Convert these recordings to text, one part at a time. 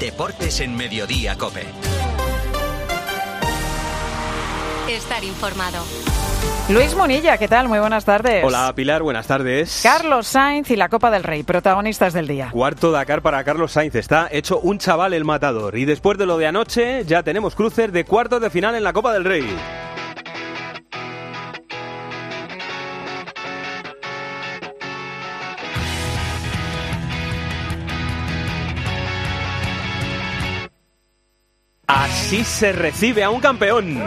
Deportes en Mediodía Cope. Estar informado. Luis Monilla, ¿qué tal? Muy buenas tardes. Hola Pilar, buenas tardes. Carlos Sainz y la Copa del Rey, protagonistas del día. Cuarto Dakar para Carlos Sainz. Está hecho un chaval el matador. Y después de lo de anoche, ya tenemos cruces de cuartos de final en la Copa del Rey. Así se recibe a un campeón.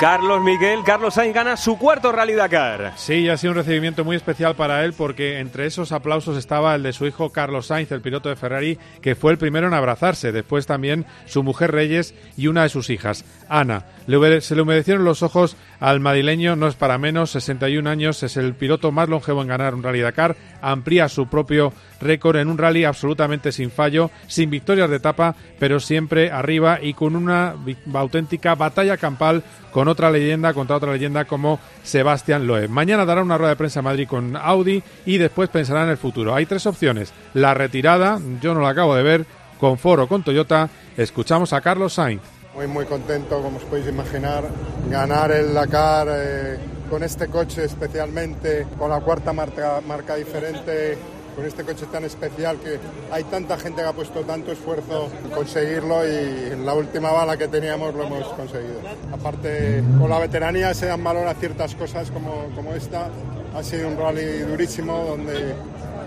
Carlos Miguel, Carlos Sainz gana su cuarto Rally Dakar. Sí, ha sido un recibimiento muy especial para él porque entre esos aplausos estaba el de su hijo Carlos Sainz, el piloto de Ferrari, que fue el primero en abrazarse. Después también su mujer Reyes y una de sus hijas, Ana. Se le humedecieron los ojos al madrileño, no es para menos, 61 años, es el piloto más longevo en ganar un Rally Dakar, amplía su propio récord en un rally absolutamente sin fallo, sin victorias de etapa, pero siempre arriba y con una auténtica batalla campal con otra leyenda, contra otra leyenda como Sebastián Loeb. Mañana dará una rueda de prensa en Madrid con Audi y después pensará en el futuro. Hay tres opciones. La retirada, yo no la acabo de ver, con Foro, con Toyota. Escuchamos a Carlos Sainz. Muy, muy contento, como os podéis imaginar, ganar el Dakar eh, con este coche especialmente, con la cuarta marca, marca diferente con este coche tan especial que hay tanta gente que ha puesto tanto esfuerzo en conseguirlo y en la última bala que teníamos lo hemos conseguido. Aparte, con la veteranía se dan valor a ciertas cosas como, como esta. Ha sido un rally durísimo donde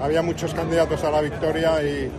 había muchos candidatos a la victoria y,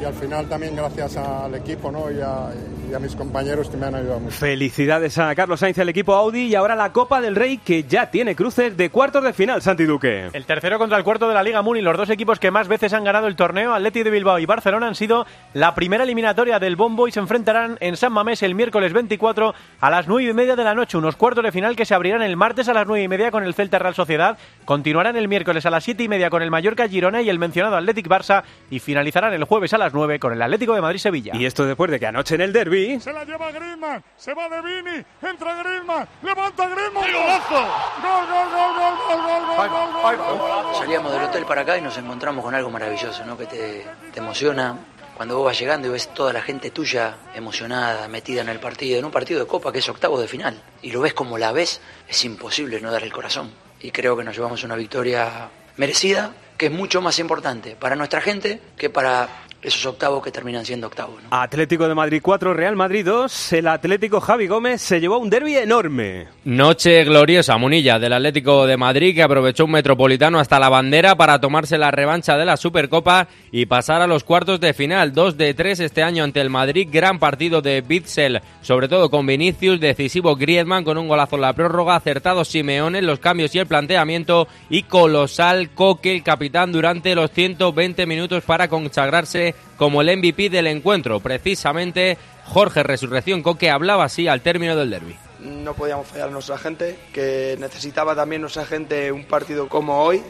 y al final también gracias al equipo ¿no? y, a, y a mis compañeros que me han ayudado mucho. Felicidades a Carlos Sainz, el equipo Audi y ahora la Copa del Rey que ya tiene cruces de cuartos de final, Santi Duque. El tercero contra el cuarto de la Liga Muni, los dos equipos que más veces han ganado el torneo, Atleti de Bilbao y Barcelona, han sido la primera eliminatoria del bombo y se enfrentarán en San Mamés el miércoles 24 a las 9 y media de la noche, unos cuartos de final que se abrirán el martes a las 9 y media con el Celta Real Sociedad, continuarán el miércoles a las 7 y media con el Mallorca Girona y el mencionado Athletic Barça y finalizarán el jueves a las 9 con el Atlético de Madrid-Sevilla. Y esto después de que anoche en el derby... Se la lleva Griezmann, se va de Vini, entra Griezmann, levanta Griezmann, golazo. Gol, gol, gol, gol, gol, gol, gol, gol, gol, Salíamos del hotel para acá y nos encontramos con algo maravilloso, ¿no? Que te, te emociona. Cuando vos vas llegando y ves toda la gente tuya emocionada, metida en el partido, en un partido de copa que es octavo de final, y lo ves como la ves, es imposible no dar el corazón. Y creo que nos llevamos una victoria merecida, que es mucho más importante para nuestra gente que para esos octavos que terminan siendo octavos. ¿no? Atlético de Madrid 4, Real Madrid 2. El Atlético Javi Gómez se llevó un derby enorme. Noche gloriosa, Munilla, del Atlético de Madrid, que aprovechó un metropolitano hasta la bandera para tomarse la revancha de la Supercopa y pasar a los cuartos de final. 2 de 3 este año ante el Madrid. Gran partido de Bitzel, sobre todo con Vinicius, decisivo Griezmann con un golazo en la prórroga, acertado Simeone en los cambios y el planteamiento y colosal Coque, el capitán, durante los 120 minutos para consagrarse como el MVP del encuentro. Precisamente Jorge Resurrección Coque hablaba así al término del derby. No podíamos fallar a nuestra gente, que necesitaba también nuestra gente un partido como hoy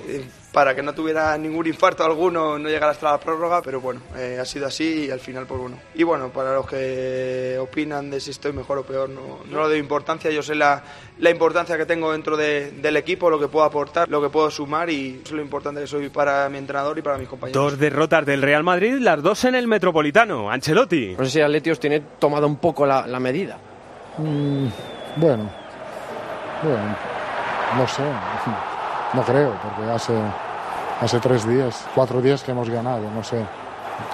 para que no tuviera ningún infarto alguno, no llegar hasta la prórroga, pero bueno, eh, ha sido así y al final pues bueno. Y bueno, para los que opinan de si estoy mejor o peor, no, no lo doy importancia, yo sé la, la importancia que tengo dentro de- del equipo, lo que puedo aportar, lo que puedo sumar y eso es lo importante que soy para mi entrenador y para mis compañeros. Dos derrotas del Real Madrid, las dos en el Metropolitano. Ancelotti. No sé si Atleti os tiene tomado un poco la, la medida. Mm, bueno, bueno, no sé, no creo, porque hace, hace tres días, cuatro días que hemos ganado, no sé,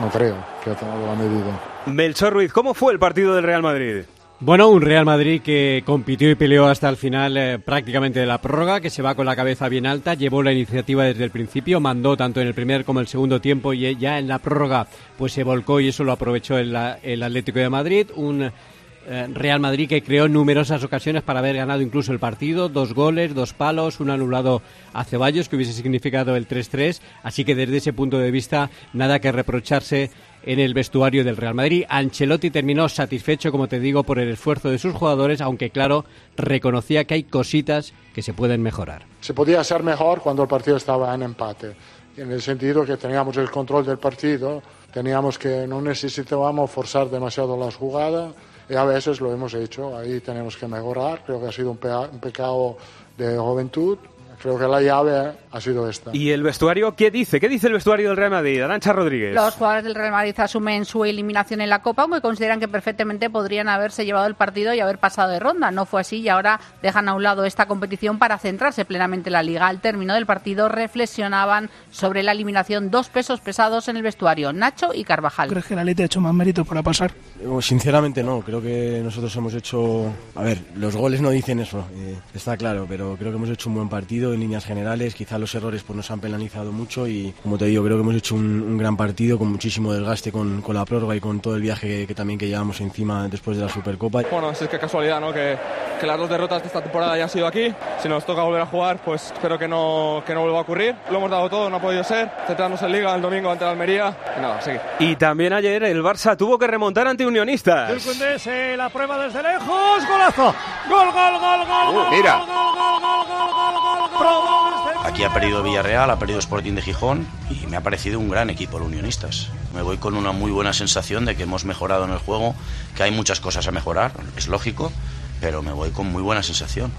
no creo que ha tomado la medida. Melchor Ruiz, ¿cómo fue el partido del Real Madrid? Bueno, un Real Madrid que compitió y peleó hasta el final eh, prácticamente de la prórroga, que se va con la cabeza bien alta, llevó la iniciativa desde el principio, mandó tanto en el primer como en el segundo tiempo y ya en la prórroga pues se volcó y eso lo aprovechó el, el Atlético de Madrid. Un Real Madrid que creó numerosas ocasiones para haber ganado incluso el partido, dos goles, dos palos, un anulado a Ceballos que hubiese significado el 3-3, así que desde ese punto de vista nada que reprocharse en el vestuario del Real Madrid. Ancelotti terminó satisfecho, como te digo, por el esfuerzo de sus jugadores, aunque claro, reconocía que hay cositas que se pueden mejorar. Se podía hacer mejor cuando el partido estaba en empate, en el sentido que teníamos el control del partido, teníamos que no necesitábamos forzar demasiado las jugadas y a veces lo hemos hecho, ahí tenemos que mejorar, creo que ha sido un, un pecado de juventud, creo que la llave ha sido esta. ¿Y el vestuario qué dice? ¿Qué dice el vestuario del Real Madrid? Arancha Rodríguez. Los jugadores del Real Madrid asumen su eliminación en la Copa, aunque consideran que perfectamente podrían haberse llevado el partido y haber pasado de ronda. No fue así y ahora dejan a un lado esta competición para centrarse plenamente en la Liga. Al término del partido reflexionaban sobre la eliminación dos pesos pesados en el vestuario, Nacho y Carvajal. ¿Crees que la Leti ha hecho más mérito para pasar? Sinceramente no, creo que nosotros hemos hecho... A ver, los goles no dicen eso, eh, está claro, pero creo que hemos hecho un buen partido en líneas generales, quizá los errores pues, nos han penalizado mucho y como te digo, creo que hemos hecho un, un gran partido con muchísimo desgaste con, con, la prórroga y con todo el viaje que, que, también que llevamos encima después de la Supercopa. Bueno, es que casualidad, ¿no? Que, que, las dos derrotas de esta temporada hayan sido aquí. Si nos toca volver a jugar, pues espero que no, que no vuelva a ocurrir. Lo hemos dado todo, no ha podido ser. Centrarnos en Liga el domingo ante la Almería y nada, seguir. Y también ayer el Barça tuvo que remontar ante Unionistas. El Cundé se la prueba desde lejos, golazo. Gol, gol, gol, gol. Uh, mira. Gol, gol, gol, gol, gol, gol, gol, gol. Aquí ha perdido Villarreal, ha perdido Sporting de Gijón y me ha parecido un gran equipo el Unionistas. Me voy con una muy buena sensación de que hemos mejorado en el juego, que hay muchas cosas a mejorar, es lógico, pero me voy con muy buena sensación.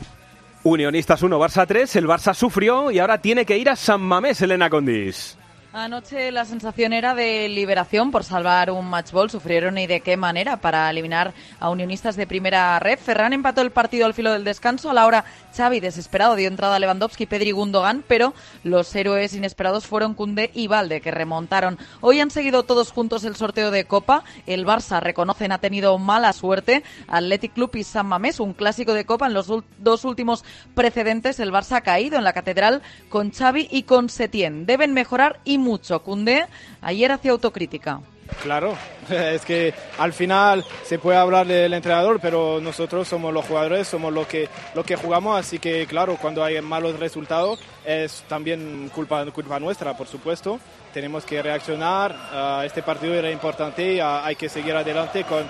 Unionistas 1, Barça 3, el Barça sufrió y ahora tiene que ir a San Mamés, Elena Condis. Anoche la sensación era de liberación por salvar un matchball. Sufrieron y de qué manera para eliminar a unionistas de primera red. Ferran empató el partido al filo del descanso. A la hora Xavi, desesperado, dio entrada a Lewandowski, Pedri Gundogan, pero los héroes inesperados fueron Cundé y Valde, que remontaron. Hoy han seguido todos juntos el sorteo de Copa. El Barça, reconocen, ha tenido mala suerte. Athletic Club y San Mamés, un clásico de Copa. En los dos últimos precedentes, el Barça ha caído en la catedral con Xavi y con Setién. Deben mejorar y mucho. Cundé ayer hacía autocrítica. Claro, es que al final se puede hablar del entrenador, pero nosotros somos los jugadores, somos los que, lo que jugamos, así que claro, cuando hay malos resultados es también culpa, culpa nuestra, por supuesto. Tenemos que reaccionar, uh, este partido era importante y uh, hay que seguir adelante con,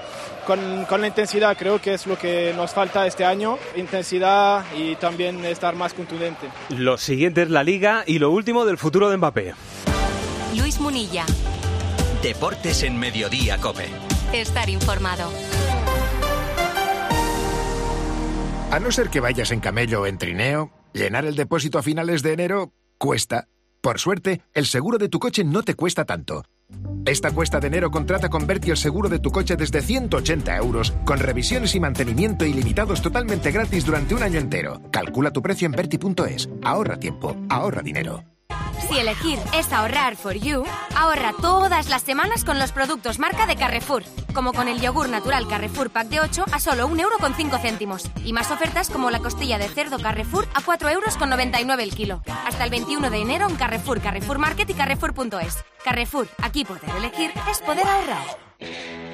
con, con, la intensidad, creo que es lo que nos falta este año, intensidad y también estar más contundente. Lo siguiente es la liga y lo último del futuro de Mbappé. Luis Munilla. Deportes en Mediodía, Cope. Estar informado. A no ser que vayas en camello o en trineo, llenar el depósito a finales de enero cuesta. Por suerte, el seguro de tu coche no te cuesta tanto. Esta cuesta de enero contrata con Berti el seguro de tu coche desde 180 euros, con revisiones y mantenimiento ilimitados totalmente gratis durante un año entero. Calcula tu precio en Berti.es. Ahorra tiempo, ahorra dinero. Si elegir es ahorrar for you, ahorra todas las semanas con los productos marca de Carrefour, como con el yogur natural Carrefour Pack de 8 a solo 1,5 euro céntimos. Y más ofertas como la costilla de cerdo Carrefour a 4,99 euros el kilo. Hasta el 21 de enero en Carrefour, Carrefour Market y Carrefour.es. Carrefour, aquí poder elegir es poder ahorrar.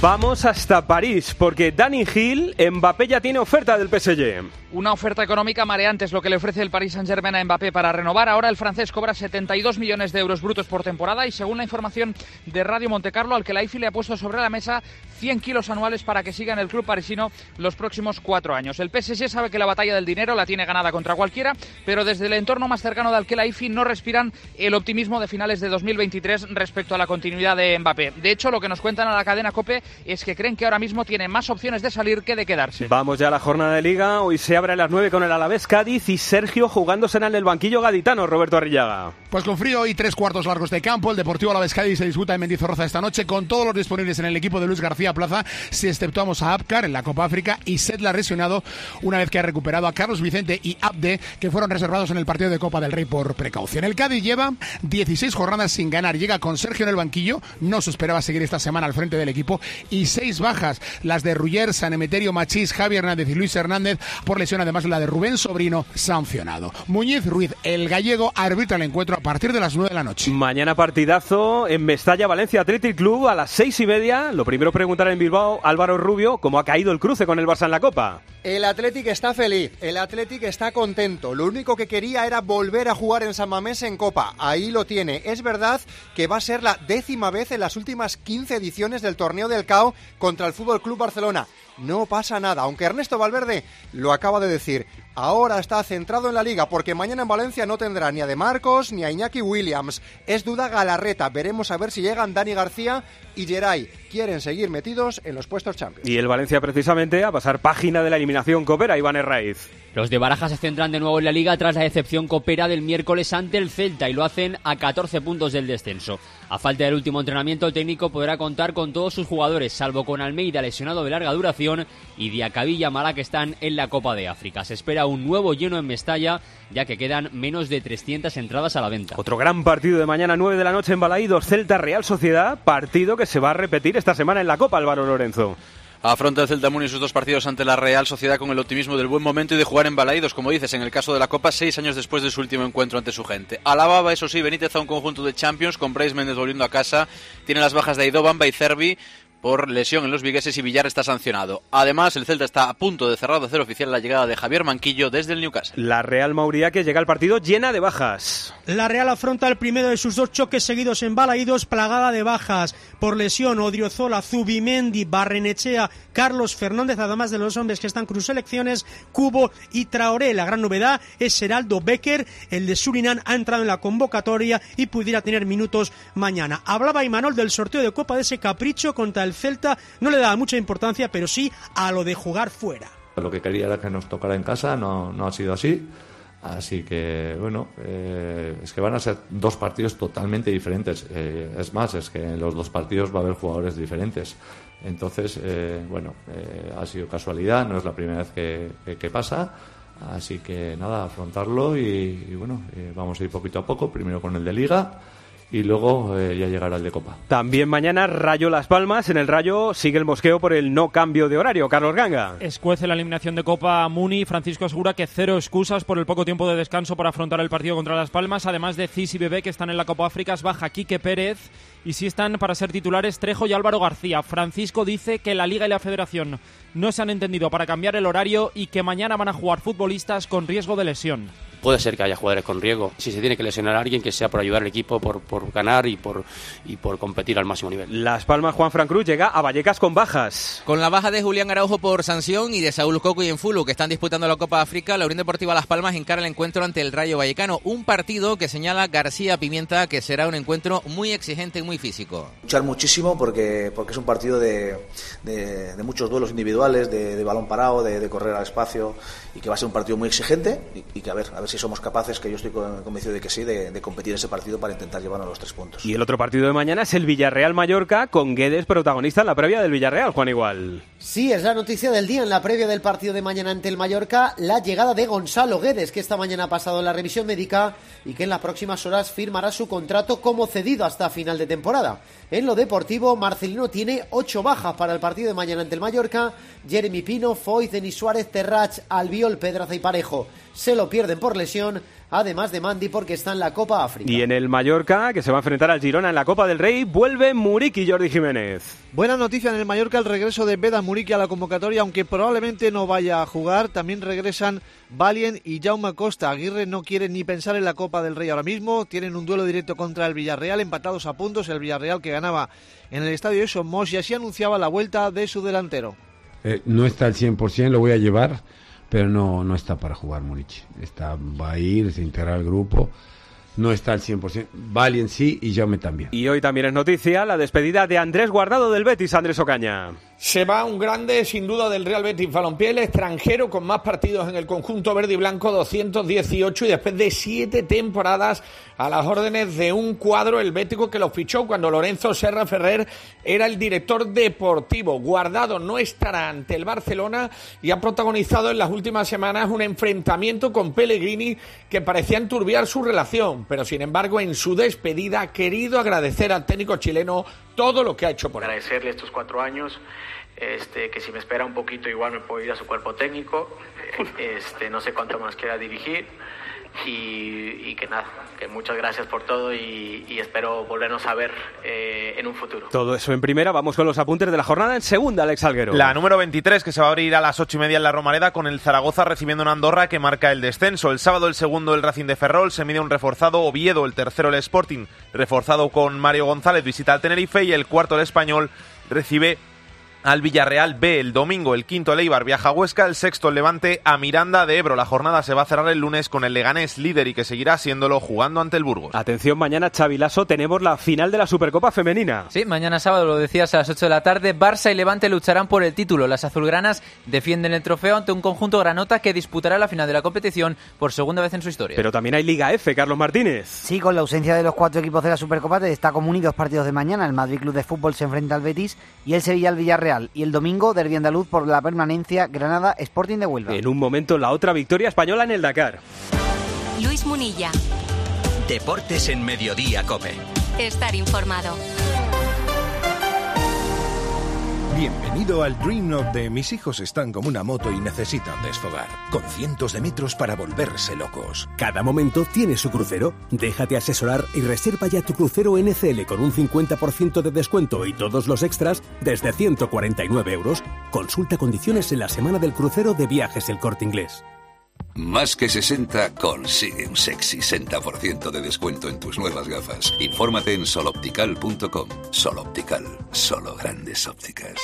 Vamos hasta París, porque Danny Hill, Mbappé ya tiene oferta del PSG. Una oferta económica mareante es lo que le ofrece el Paris Saint-Germain a Mbappé para renovar. Ahora el francés cobra 72 millones de euros brutos por temporada y según la información de Radio Montecarlo, al que la IFI le ha puesto sobre la mesa 100 kilos anuales para que siga en el club parisino los próximos cuatro años. El PSG sabe que la batalla del dinero la tiene ganada contra cualquiera, pero desde el entorno más cercano de la IFI no respiran el optimismo de finales de 2023 respecto a la continuidad de Mbappé. De hecho, lo que nos cuentan a la cadena COPE es que creen que ahora mismo tiene más opciones de salir que de quedarse. Vamos ya a la jornada de liga. Hoy se abre a las 9 con el Alavés Cádiz y Sergio jugándose en el banquillo gaditano, Roberto Arrillaga. Pues con frío y tres cuartos largos de campo, el Deportivo Alavés Cádiz se disputa en Mendizorroza esta noche con todos los disponibles en el equipo de Luis García Plaza, si exceptuamos a Apcar en la Copa África y Sedla lesionado una vez que ha recuperado a Carlos Vicente y Abde, que fueron reservados en el partido de Copa del Rey por precaución. El Cádiz lleva 16 jornadas sin ganar, llega con Sergio en el banquillo, no se esperaba seguir esta semana al frente del equipo y seis bajas, las de Ruller, San Emeterio, Machís, Javier Hernández y Luis Hernández por lesión, además la de Rubén Sobrino sancionado. Muñiz Ruiz, el gallego, arbitra el encuentro a partir de las 9 de la noche. Mañana partidazo en Mestalla, Valencia Athletic Club a las seis y media. Lo primero preguntar en Bilbao, Álvaro Rubio, cómo ha caído el cruce con el Barça en la Copa. El Athletic está feliz, el Athletic está contento. Lo único que quería era volver a jugar en San Mamés en Copa. Ahí lo tiene. Es verdad que va a ser la décima vez en las últimas 15 ediciones del torneo del CAO contra el Fútbol Club Barcelona. No pasa nada. Aunque Ernesto Valverde lo acaba de decir, ahora está centrado en la liga porque mañana en Valencia no tendrá ni a De Marcos ni a Iñaki Williams. Es duda Galarreta. Veremos a ver si llegan Dani García y Geray. Quieren seguir metidos en los puestos Champions. Y el Valencia precisamente a pasar página de la eliminación Copera, Iván Herraiz. Los de Baraja se centran de nuevo en la liga tras la decepción copera del miércoles ante el Celta y lo hacen a 14 puntos del descenso. A falta del último entrenamiento, el técnico podrá contar con todos sus jugadores, salvo con Almeida lesionado de larga duración y Diacabilla Mara que están en la Copa de África. Se espera un nuevo lleno en Mestalla, ya que quedan menos de 300 entradas a la venta. Otro gran partido de mañana 9 de la noche en Balaídos, Celta Real Sociedad, partido que se va a repetir esta semana en la Copa Álvaro Lorenzo. Afronta el Celta Muni sus dos partidos ante la Real Sociedad con el optimismo del buen momento y de jugar en Balaídos, como dices, en el caso de la Copa, seis años después de su último encuentro ante su gente. Alababa, eso sí, Benítez a un conjunto de Champions, con Bryce Méndez volviendo a casa. Tiene las bajas de Aidoban, Cervi por lesión en los vigueses y Villar está sancionado. Además, el Celta está a punto de cerrar de hacer oficial la llegada de Javier Manquillo desde el Newcastle. La Real Mauría que llega al partido llena de bajas. La Real afronta el primero de sus dos choques seguidos en Balaídos, plagada de bajas por lesión. Odriozola, Zubimendi, Barrenechea, Carlos Fernández, además de los hombres que están cruz selecciones, Cubo y Traoré. La gran novedad es Heraldo Becker, el de Surinam, ha entrado en la convocatoria y pudiera tener minutos mañana. Hablaba Imanol del sorteo de Copa de ese capricho contra el Celta, no le daba mucha importancia, pero sí a lo de jugar fuera. Lo que quería era que nos tocara en casa, no, no ha sido así. Así que, bueno, eh, es que van a ser dos partidos totalmente diferentes. Eh, es más, es que en los dos partidos va a haber jugadores diferentes. Entonces, eh, bueno, ha sido casualidad, no es la primera vez que, pasa. Así que nada, afrontarlo y, y bueno, vamos a ir poquito a poco, primero con el de liga y luego eh, ya llegará el de Copa. También mañana Rayo Las Palmas. En el Rayo sigue el mosqueo por el no cambio de horario. Carlos Ganga. Escuece la eliminación de Copa Muni. Francisco asegura que cero excusas por el poco tiempo de descanso para afrontar el partido contra Las Palmas. Además de Cis y Bebé que están en la Copa África, baja Quique Pérez. Y si están para ser titulares Trejo y Álvaro García. Francisco dice que la Liga y la Federación no se han entendido para cambiar el horario y que mañana van a jugar futbolistas con riesgo de lesión puede ser que haya jugadores con riesgo. Si se tiene que lesionar a alguien, que sea por ayudar al equipo, por, por ganar y por, y por competir al máximo nivel. Las Palmas, Juan Fran Cruz llega a Vallecas con bajas. Con la baja de Julián Araujo por sanción y de Saúl Coco y Enfulu, que están disputando la Copa África, la Unión Deportiva Las Palmas encara el encuentro ante el Rayo Vallecano. Un partido que señala García Pimienta que será un encuentro muy exigente y muy físico. Luchar muchísimo porque, porque es un partido de, de, muchos duelos individuales, de, balón parado, de, correr al espacio y que va a ser un partido muy exigente y, y que a ver, a ver si somos capaces, que yo estoy convencido de que sí, de, competir ese partido para intentar llevarnos los tres puntos. Y el otro partido de mañana es el Villarreal-Mallorca, con Guedes protagonista en la previa del Villarreal, Juan Igual. Sí, es la noticia del día en la previa del partido de mañana ante el Mallorca, la llegada de Gonzalo Guedes, que esta mañana ha pasado la revisión médica y que en las próximas horas firmará su contrato como cedido hasta final de temporada. En lo deportivo, Marcelino tiene ocho bajas para el partido de mañana ante el Mallorca. Jeremy Pino, Foy, Denis Suárez, Terrach, Albiol, Pedraza y Parejo se lo pierden por lesión además de Mandy porque está en la Copa África. Y en el Mallorca, que se va a enfrentar al Girona en la Copa del Rey, vuelve Muriqui Jordi Jiménez. Buena noticia en el Mallorca el regreso de Beda Muriqui a la convocatoria, aunque probablemente no vaya a jugar. También regresan Valien y Jaume Costa. Aguirre no quiere ni pensar en la Copa del Rey ahora mismo. Tienen un duelo directo contra el Villarreal, empatados a puntos. El Villarreal que ganaba en el estadio de Somos y así anunciaba la vuelta de su delantero. Eh, no está al 100%, lo voy a llevar pero no, no está para jugar Múnich. Está, va a ir, se integra al grupo no está al 100%. Valien sí y Jaume también. Y hoy también es noticia la despedida de Andrés Guardado del Betis, Andrés Ocaña. Se va un grande, sin duda, del Real Betis Balompié, el extranjero con más partidos en el conjunto verde y blanco, 218, y después de siete temporadas a las órdenes de un cuadro helvético que lo fichó cuando Lorenzo Serra Ferrer era el director deportivo. Guardado no estará ante el Barcelona y ha protagonizado en las últimas semanas un enfrentamiento con Pellegrini que parecía enturbiar su relación pero sin embargo en su despedida ha querido agradecer al técnico chileno todo lo que ha hecho por él. Agradecerle estos cuatro años, este, que si me espera un poquito igual me puedo ir a su cuerpo técnico, este, no sé cuánto más quiera dirigir y, que nada, que muchas gracias por todo y, espero volvernos a ver eh, en un futuro. Todo eso en primera, vamos con los apuntes de la jornada en segunda, Alex Alguero. La número 23 que se va a abrir a las ocho y media en la Romareda con el Zaragoza recibiendo una Andorra que marca el descenso. El sábado el segundo el Racing de Ferrol, se mide un reforzado Oviedo, el tercero el Sporting, reforzado con Mario González, visita al Tenerife y el cuarto el Español recibe al Villarreal B. El domingo el quinto el Eibar viaja a Huesca, el sexto el Levante a Miranda de Ebro. La jornada se va a cerrar el lunes con el Leganés líder y que seguirá siéndolo jugando ante el Burgos. Atención, mañana Chavilaso tenemos la final de la Supercopa Femenina. Sí, mañana sábado lo decías a las 8 de la tarde, Barça y Levante lucharán por el título. Las azulgranas defienden el trofeo ante un conjunto granota que disputará la final de la competición por segunda vez en su historia. Pero también hay Liga F, Carlos Martínez. Sí, con la ausencia de los cuatro equipos de la Supercopa está como dos partidos de mañana. El Madrid Club de Fútbol se enfrenta al Betis y el Sevilla al Villarreal. Y el domingo, Derbi Andaluz por la permanencia, Granada Sporting de Huelva. En un momento, la otra victoria española en el Dakar. Luis Munilla. Deportes en Mediodía, Cope. Estar informado. Bienvenido al Dream Note de mis hijos están como una moto y necesitan desfogar, con cientos de metros para volverse locos. Cada momento tiene su crucero. Déjate asesorar y reserva ya tu crucero NCL con un 50% de descuento y todos los extras desde 149 euros. Consulta condiciones en la semana del crucero de viajes El Corte Inglés. Más que 60 consigue un sexy 60% de descuento en tus nuevas gafas. Infórmate en soloptical.com. Soloptical, solo grandes ópticas.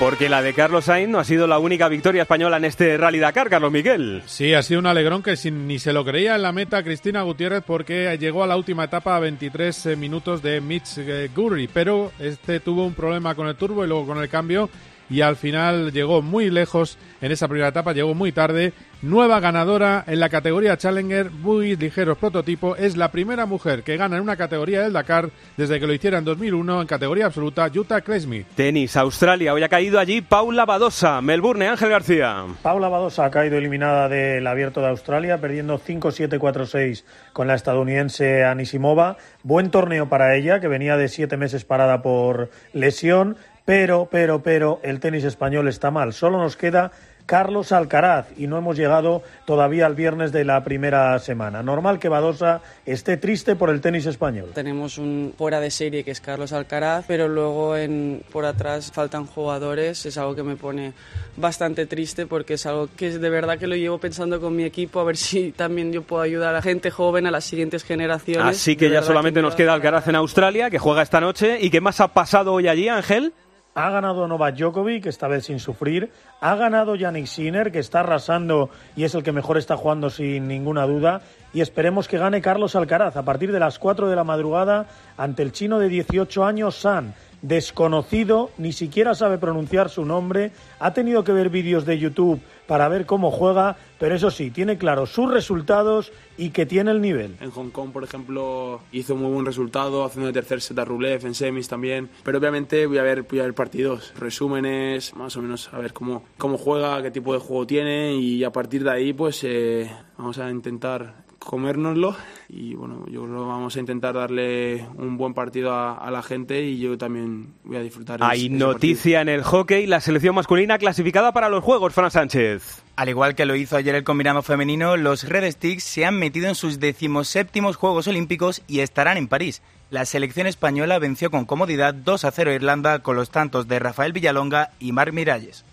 Porque la de Carlos Sainz no ha sido la única victoria española en este Rally Dakar, Carlos Miguel. Sí, ha sido un alegrón que sin, ni se lo creía en la meta Cristina Gutiérrez porque llegó a la última etapa a 23 eh, minutos de Mitch eh, Gurry, pero este tuvo un problema con el turbo y luego con el cambio y al final llegó muy lejos en esa primera etapa, llegó muy tarde. Nueva ganadora en la categoría Challenger, muy ligeros prototipo, es la primera mujer que gana en una categoría del Dakar desde que lo hiciera en 2001 en categoría absoluta, Utah Cresmith. Tenis, Australia, hoy ha caído allí Paula Badosa, Melbourne, Ángel García. Paula Badosa ha caído eliminada del Abierto de Australia, perdiendo 5-7-4-6 con la estadounidense Anisimova. Buen torneo para ella, que venía de siete meses parada por lesión. Pero, pero, pero, el tenis español está mal. Solo nos queda Carlos Alcaraz y no hemos llegado todavía al viernes de la primera semana. Normal que Badosa esté triste por el tenis español. Tenemos un fuera de serie que es Carlos Alcaraz, pero luego en, por atrás faltan jugadores. Es algo que me pone bastante triste porque es algo que de verdad que lo llevo pensando con mi equipo a ver si también yo puedo ayudar a la gente joven, a las siguientes generaciones. Así que ya solamente nos queda Alcaraz en Australia, que juega esta noche. ¿Y qué más ha pasado hoy allí, Ángel? Ha ganado Novak Djokovic, esta vez sin sufrir. Ha ganado Yannick Sinner, que está arrasando y es el que mejor está jugando sin ninguna duda. Y esperemos que gane Carlos Alcaraz a partir de las 4 de la madrugada ante el chino de 18 años, San desconocido, ni siquiera sabe pronunciar su nombre, ha tenido que ver vídeos de YouTube para ver cómo juega, pero eso sí, tiene claro sus resultados y que tiene el nivel. En Hong Kong, por ejemplo, hizo muy buen resultado, haciendo el tercer set a Rublev, en semis también, pero obviamente voy a ver, voy a ver partidos, resúmenes, más o menos a ver cómo, cómo juega, qué tipo de juego tiene y a partir de ahí pues eh, vamos a intentar comérnoslo y bueno, yo creo que vamos a intentar darle un buen partido a, la gente y yo también voy a disfrutar. Hay noticia en el hockey, la selección masculina clasificada para los Juegos, Fran Sánchez. Al igual que lo hizo ayer el combinado femenino, los Red Sticks se han metido en sus decimoséptimos Juegos Olímpicos y estarán en París. La selección española venció con comodidad 2 a 0 a Irlanda con los tantos de Rafael Villalonga y Marc Miralles.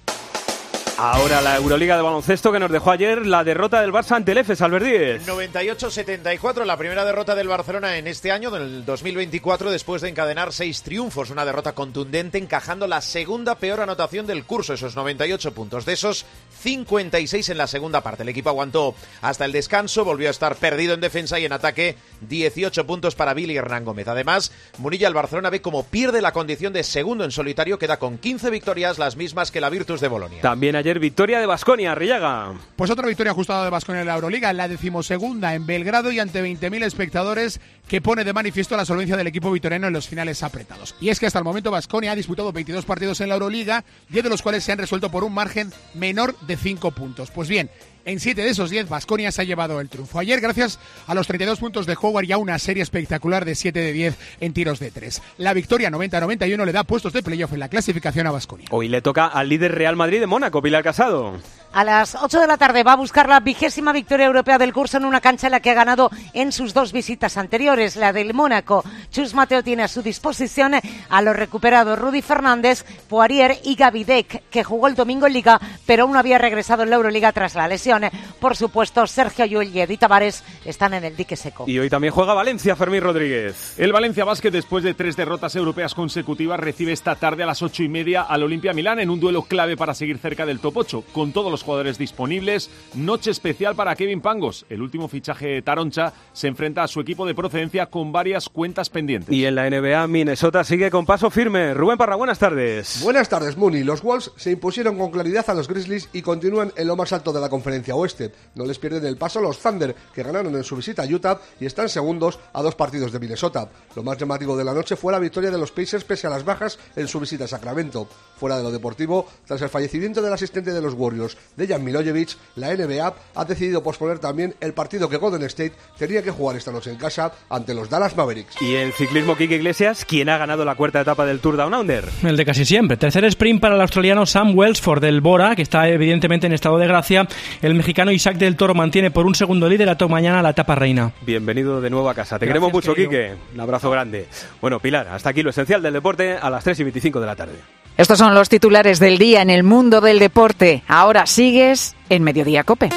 Ahora la Euroliga de baloncesto que nos dejó ayer la derrota del Barça ante el EFES, Albert 98-74, la primera derrota del Barcelona en este año, del 2024, después de encadenar seis triunfos. Una derrota contundente, encajando la segunda peor anotación del curso, esos 98 puntos. De esos 56 en la segunda parte. El equipo aguantó hasta el descanso, volvió a estar perdido en defensa y en ataque 18 puntos para Billy Hernán Gómez. Además, Munilla el Barcelona ve como pierde la condición de segundo en solitario, queda con 15 victorias, las mismas que la Virtus de Bolonia. También victoria de Basconia, Rillaga. Pues otra victoria ajustada de Basconia en la Euroliga, la decimosegunda en Belgrado y ante 20.000 espectadores que pone de manifiesto la solvencia del equipo vitoriano en los finales apretados. Y es que hasta el momento Basconia ha disputado 22 partidos en la Euroliga, 10 de los cuales se han resuelto por un margen menor de 5 puntos. Pues bien, en 7 de esos 10, Basconia se ha llevado el triunfo. Ayer, gracias a los 32 puntos de Howard y a una serie espectacular de 7 de 10 en tiros de 3. La victoria 90-91 le da puestos de playoff en la clasificación a Basconia. Hoy le toca al líder Real Madrid de Mónaco, Pilar Casado. A las 8 de la tarde va a buscar la vigésima victoria europea del curso en una cancha en la que ha ganado en sus dos visitas anteriores, la del Mónaco. Chus Mateo tiene a su disposición a los recuperados Rudy Fernández, Poirier y Gavidec, que jugó el domingo en Liga, pero aún no había regresado en la Euroliga tras la lesión. Por supuesto, Sergio Llull y Edith Tavares están en el dique seco. Y hoy también juega Valencia, Fermín Rodríguez. El Valencia Basket, después de tres derrotas europeas consecutivas, recibe esta tarde a las ocho y media al Olimpia Milán en un duelo clave para seguir cerca del top 8. Con todos los jugadores disponibles, noche especial para Kevin Pangos. El último fichaje Taroncha se enfrenta a su equipo de procedencia con varias cuentas pendientes. Y en la NBA, Minnesota sigue con paso firme. Rubén Parra, buenas tardes. Buenas tardes, Mooney. Los Wolves se impusieron con claridad a los Grizzlies y continúan en lo más alto de la conferencia oeste. No les pierden el paso los Thunder, que ganaron en su visita a Utah y están segundos a dos partidos de Minnesota. Lo más llamativo de la noche fue la victoria de los Pacers pese a las bajas en su visita a Sacramento. Fuera de lo deportivo, tras el fallecimiento del asistente de los Warriors, Dejan Milojevic, la NBA ha decidido posponer también el partido que Golden State tenía que jugar esta noche en casa ante los Dallas Mavericks. Y en ciclismo, Kike Iglesias, ¿quién ha ganado la cuarta etapa del Tour Down Under? El de casi siempre. Tercer sprint para el australiano Sam Wellsford del Bora, que está evidentemente en estado de gracia. El mexicano Isaac del Toro mantiene por un segundo liderato mañana la etapa reina. Bienvenido de nuevo a casa. Te Gracias, queremos mucho, querido. Quique. Un abrazo grande. Bueno, Pilar, hasta aquí lo esencial del deporte a las 3 y 25 de la tarde. Estos son los titulares del día en el mundo del deporte. Ahora sigues en Mediodía Cope.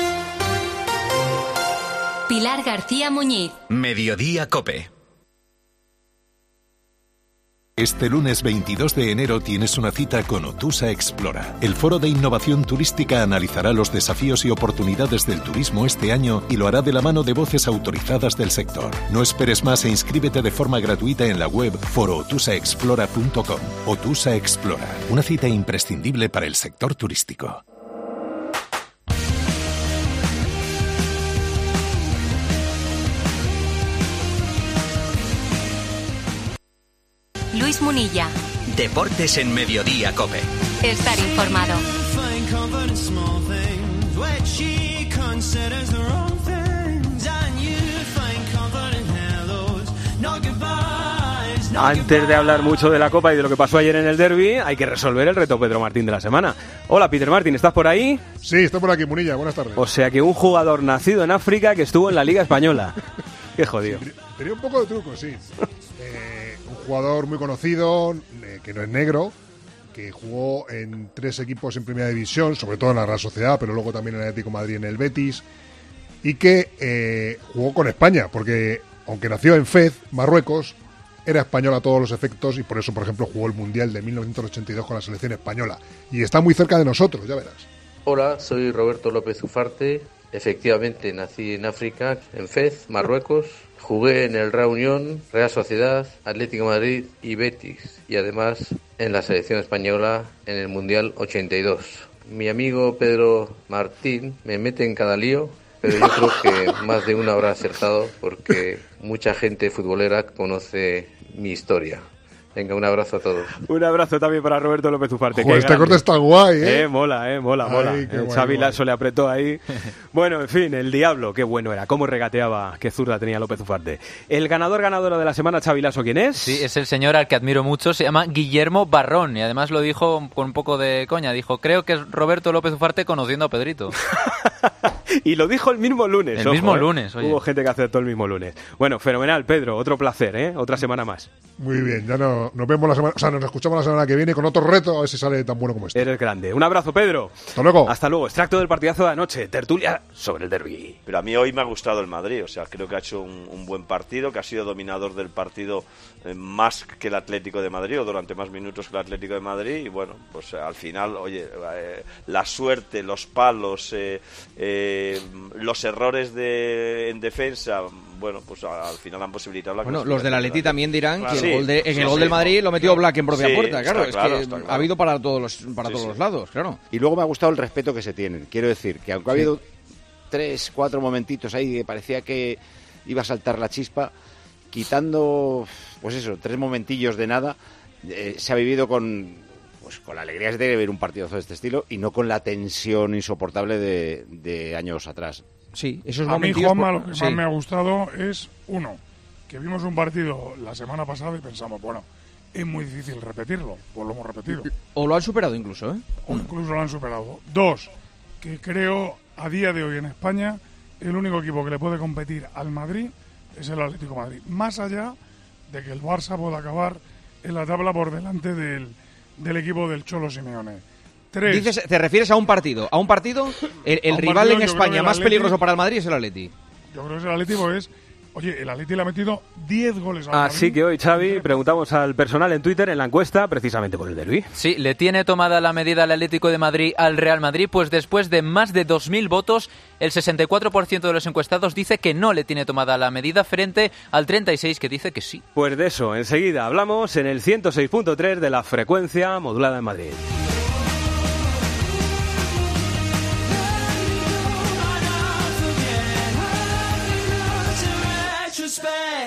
Pilar García Muñiz. Mediodía Cope. Este lunes 22 de enero tienes una cita con Otusa Explora. El foro de innovación turística analizará los desafíos y oportunidades del turismo este año y lo hará de la mano de voces autorizadas del sector. No esperes más e inscríbete de forma gratuita en la web forootusaexplora.com. Otusa Explora, una cita imprescindible para el sector turístico. Luis Munilla. Deportes en Mediodía Cope. Estar informado. Antes de hablar mucho de la Copa y de lo que pasó ayer en el derby, hay que resolver el reto Pedro Martín de la semana. Hola, Peter Martín, ¿estás por ahí? Sí, estoy por aquí, Munilla. Buenas tardes. O sea que un jugador nacido en África que estuvo en la Liga Española. Qué jodido. Tenía un poco de truco, sí. Jugador muy conocido, eh, que no es negro, que jugó en tres equipos en Primera División, sobre todo en la Real Sociedad, pero luego también en el Atlético de Madrid en el Betis, y que eh, jugó con España, porque aunque nació en Fez, Marruecos, era español a todos los efectos y por eso, por ejemplo, jugó el Mundial de 1982 con la selección española. Y está muy cerca de nosotros, ya verás. Hola, soy Roberto López Ufarte. Efectivamente, nací en África, en Fez, Marruecos. Jugué en el Real Unión, Real Sociedad, Atlético Madrid y Betis. Y además en la selección española en el Mundial 82. Mi amigo Pedro Martín me mete en cada lío, pero yo creo que más de uno habrá acertado porque mucha gente futbolera conoce mi historia. Venga, un abrazo a todos. Un abrazo también para Roberto López Ufarte. Joder, este corte está guay, ¿eh? mola, eh, mola, Ay, mola. qué El guay, Xavi guay. Lasso le apretó ahí. bueno, en fin, el diablo, qué bueno era. Cómo regateaba, qué zurda tenía López Ufarte. El ganador, ganadora de la semana, Xavi Lasso, ¿quién es? Sí, es el señor al que admiro mucho, se llama Guillermo Barrón y además lo dijo con un poco de coña, dijo, creo que es Roberto López Ufarte conociendo a Pedrito. Y lo dijo el mismo lunes. El ojo, mismo eh. lunes, oye. Hubo gente que acertó el mismo lunes. Bueno, fenomenal, Pedro. Otro placer, ¿eh? Otra semana más. Muy bien, ya no, nos vemos la semana, o sea, nos escuchamos la semana que viene con otro reto, a ver si sale tan bueno como este. Eres grande. Un abrazo, Pedro. Hasta luego. Hasta luego. Extracto del partidazo de anoche. Tertulia sobre el derby. Pero a mí hoy me ha gustado el Madrid, o sea, creo que ha hecho un, un buen partido, que ha sido dominador del partido eh, más que el Atlético de Madrid, o durante más minutos que el Atlético de Madrid, y bueno, pues eh, al final, oye, eh, la suerte, los palos, eh, eh, los errores de, en defensa, bueno, pues a- al final han posibilitado la Bueno, los del Atleti también dirán Claro. que Sí, el gol de, en sí, el gol sí. del Madrid lo metió Black en propia Sí, puerta, claro, está es claro, que está claro. ha habido para todos los para Sí, todos sí. los lados, claro. Y luego me ha gustado el respeto que se tienen. Quiero decir que aunque ha habido tres, cuatro momentitos ahí que parecía que iba a saltar la chispa, quitando, pues eso, tres momentillos de nada, eh, se ha vivido con, pues con la alegría de ver un partidazo de este estilo y no con la tensión insoportable de, de años atrás. Sí, esos a mí, Juanma, por- lo que sí. más me ha gustado es, uno, que vimos un partido la semana pasada y pensamos, bueno, es muy difícil repetirlo, pues lo hemos repetido. O lo han superado incluso, ¿eh? O incluso lo han superado. Dos, que creo a día de hoy en España el único equipo que le puede competir al Madrid es el Atlético de Madrid. Más allá de que el Barça pueda acabar en la tabla por delante del, del equipo del Cholo Simeone. Tres. Dices, ¿Te refieres a un partido? ¿A un partido? El, el A un rival partido, en España más Atleti- peligroso para el Madrid es el Atleti. Yo creo que el Atlético es... Oye, el Atlético le ha metido 10 goles al Así Madrid. que hoy, Xavi, preguntamos al personal en Twitter en la encuesta, precisamente por el derbi. Sí, le tiene tomada la medida al Atlético de Madrid al Real Madrid, pues después de más de 2.000 votos, el 64% de los encuestados dice que no le tiene tomada la medida frente al 36% que dice que sí. Pues de eso, enseguida hablamos en el 106.3 de la frecuencia modulada en Madrid.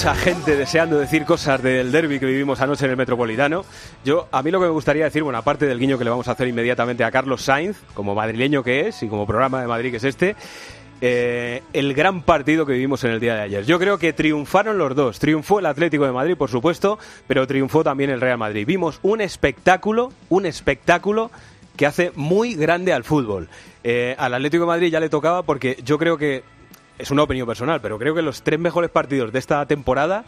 Mucha gente deseando decir cosas del derby que vivimos anoche en el Metropolitano. Yo, a mí lo que me gustaría decir, bueno, aparte del guiño que le vamos a hacer inmediatamente a Carlos Sainz, como madrileño que es y como programa de Madrid que es este, eh, el gran partido que vivimos en el día de ayer. Yo creo que triunfaron los dos. Triunfó el Atlético de Madrid, por supuesto, pero triunfó también el Real Madrid. Vimos un espectáculo, un espectáculo que hace muy grande al fútbol. Eh, al Atlético de Madrid ya le tocaba porque yo creo que es una opinión personal, pero creo que los tres mejores partidos de esta temporada,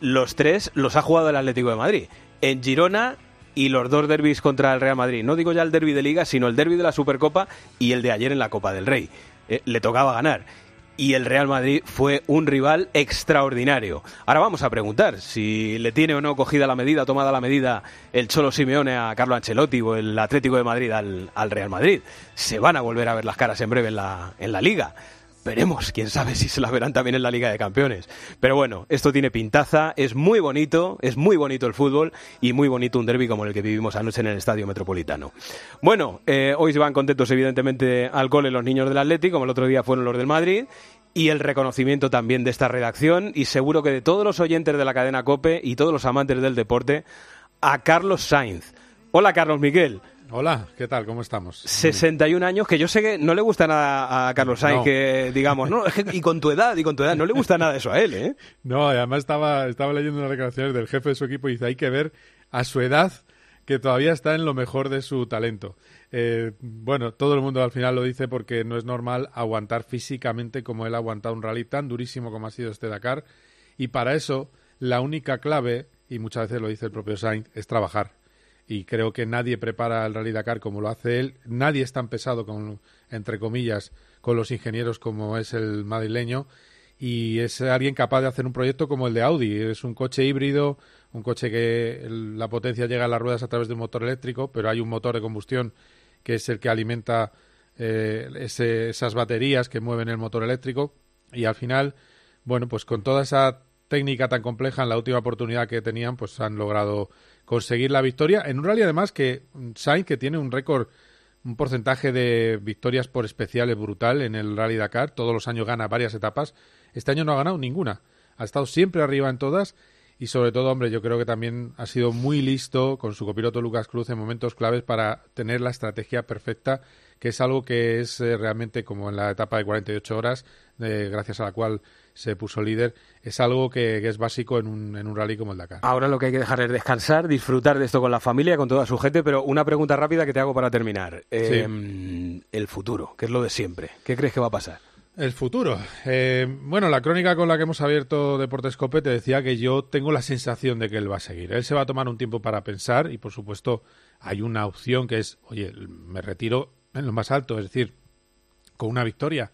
los tres los ha jugado el Atlético de Madrid. En Girona y los dos derbis contra el Real Madrid. No digo ya el derby de Liga, sino el derby de la Supercopa y el de ayer en la Copa del Rey. Eh, le tocaba ganar. Y el Real Madrid fue un rival extraordinario. Ahora vamos a preguntar si le tiene o no cogida la medida, tomada la medida el Cholo Simeone a Carlo Ancelotti o el Atlético de Madrid al, al Real Madrid. Se van a volver a ver las caras en breve en la, en la Liga. Veremos, quién sabe si se la verán también en la Liga de Campeones. Pero bueno, esto tiene pintaza, es muy bonito, es muy bonito el fútbol y muy bonito un derby como el que vivimos anoche en el Estadio Metropolitano. Bueno, eh, hoy se van contentos evidentemente al cole los niños del Atlético, como el otro día fueron los del Madrid, y el reconocimiento también de esta redacción y seguro que de todos los oyentes de la cadena COPE y todos los amantes del deporte, a Carlos Sainz. Hola Carlos Miguel. Hola, ¿qué tal? ¿Cómo estamos? 61 años, que yo sé que no le gusta nada a Carlos Sainz, No. que digamos, no, es que- y con tu edad, y con tu edad, no le gusta nada eso a él, ¿eh? No, además estaba, estaba leyendo unas declaraciones del jefe de su equipo y dice, hay que ver a su edad que todavía está en lo mejor de su talento. Eh, bueno, todo el mundo al final lo dice porque no es normal aguantar físicamente como él ha aguantado un rally tan durísimo como ha sido este Dakar. Y para eso, la única clave, y muchas veces lo dice el propio Sainz, es trabajar. Y creo que nadie prepara el Rally Dakar como lo hace él. Nadie es tan pesado, con, entre comillas, con los ingenieros como es el madrileño y es alguien capaz de hacer un proyecto como el de Audi. Es un coche híbrido, un coche que la potencia llega a las ruedas a través de un motor eléctrico, pero hay un motor de combustión que es el que alimenta eh, ese- esas baterías que mueven el motor eléctrico y al final, bueno, pues con toda esa técnica tan compleja en la última oportunidad que tenían, pues han logrado conseguir la victoria en un rally además que Sainz que tiene un récord un porcentaje de victorias por especiales brutal en el Rally Dakar. Todos los años gana varias etapas. Este año no ha ganado ninguna. Ha estado siempre arriba en todas. Y sobre todo, hombre, yo creo que también ha sido muy listo con su copiloto Lucas Cruz en momentos claves para tener la estrategia perfecta que es algo que es eh, realmente como en la etapa de 48 horas, eh, gracias a la cual se puso líder, es algo que, que es básico en un, en un rally como el Dakar. Ahora lo que hay que dejar es descansar, disfrutar de esto con la familia, con toda su gente, pero una pregunta rápida que te hago para terminar. Eh, El futuro, que es lo de siempre. ¿Qué crees que va a pasar? El futuro. Eh, bueno, la crónica con la que hemos abierto Deportescope te decía que yo tengo la sensación de que él va a seguir. Él se va a tomar un tiempo para pensar y, por supuesto, hay una opción que es, oye, me retiro en lo más alto, es decir, con una victoria.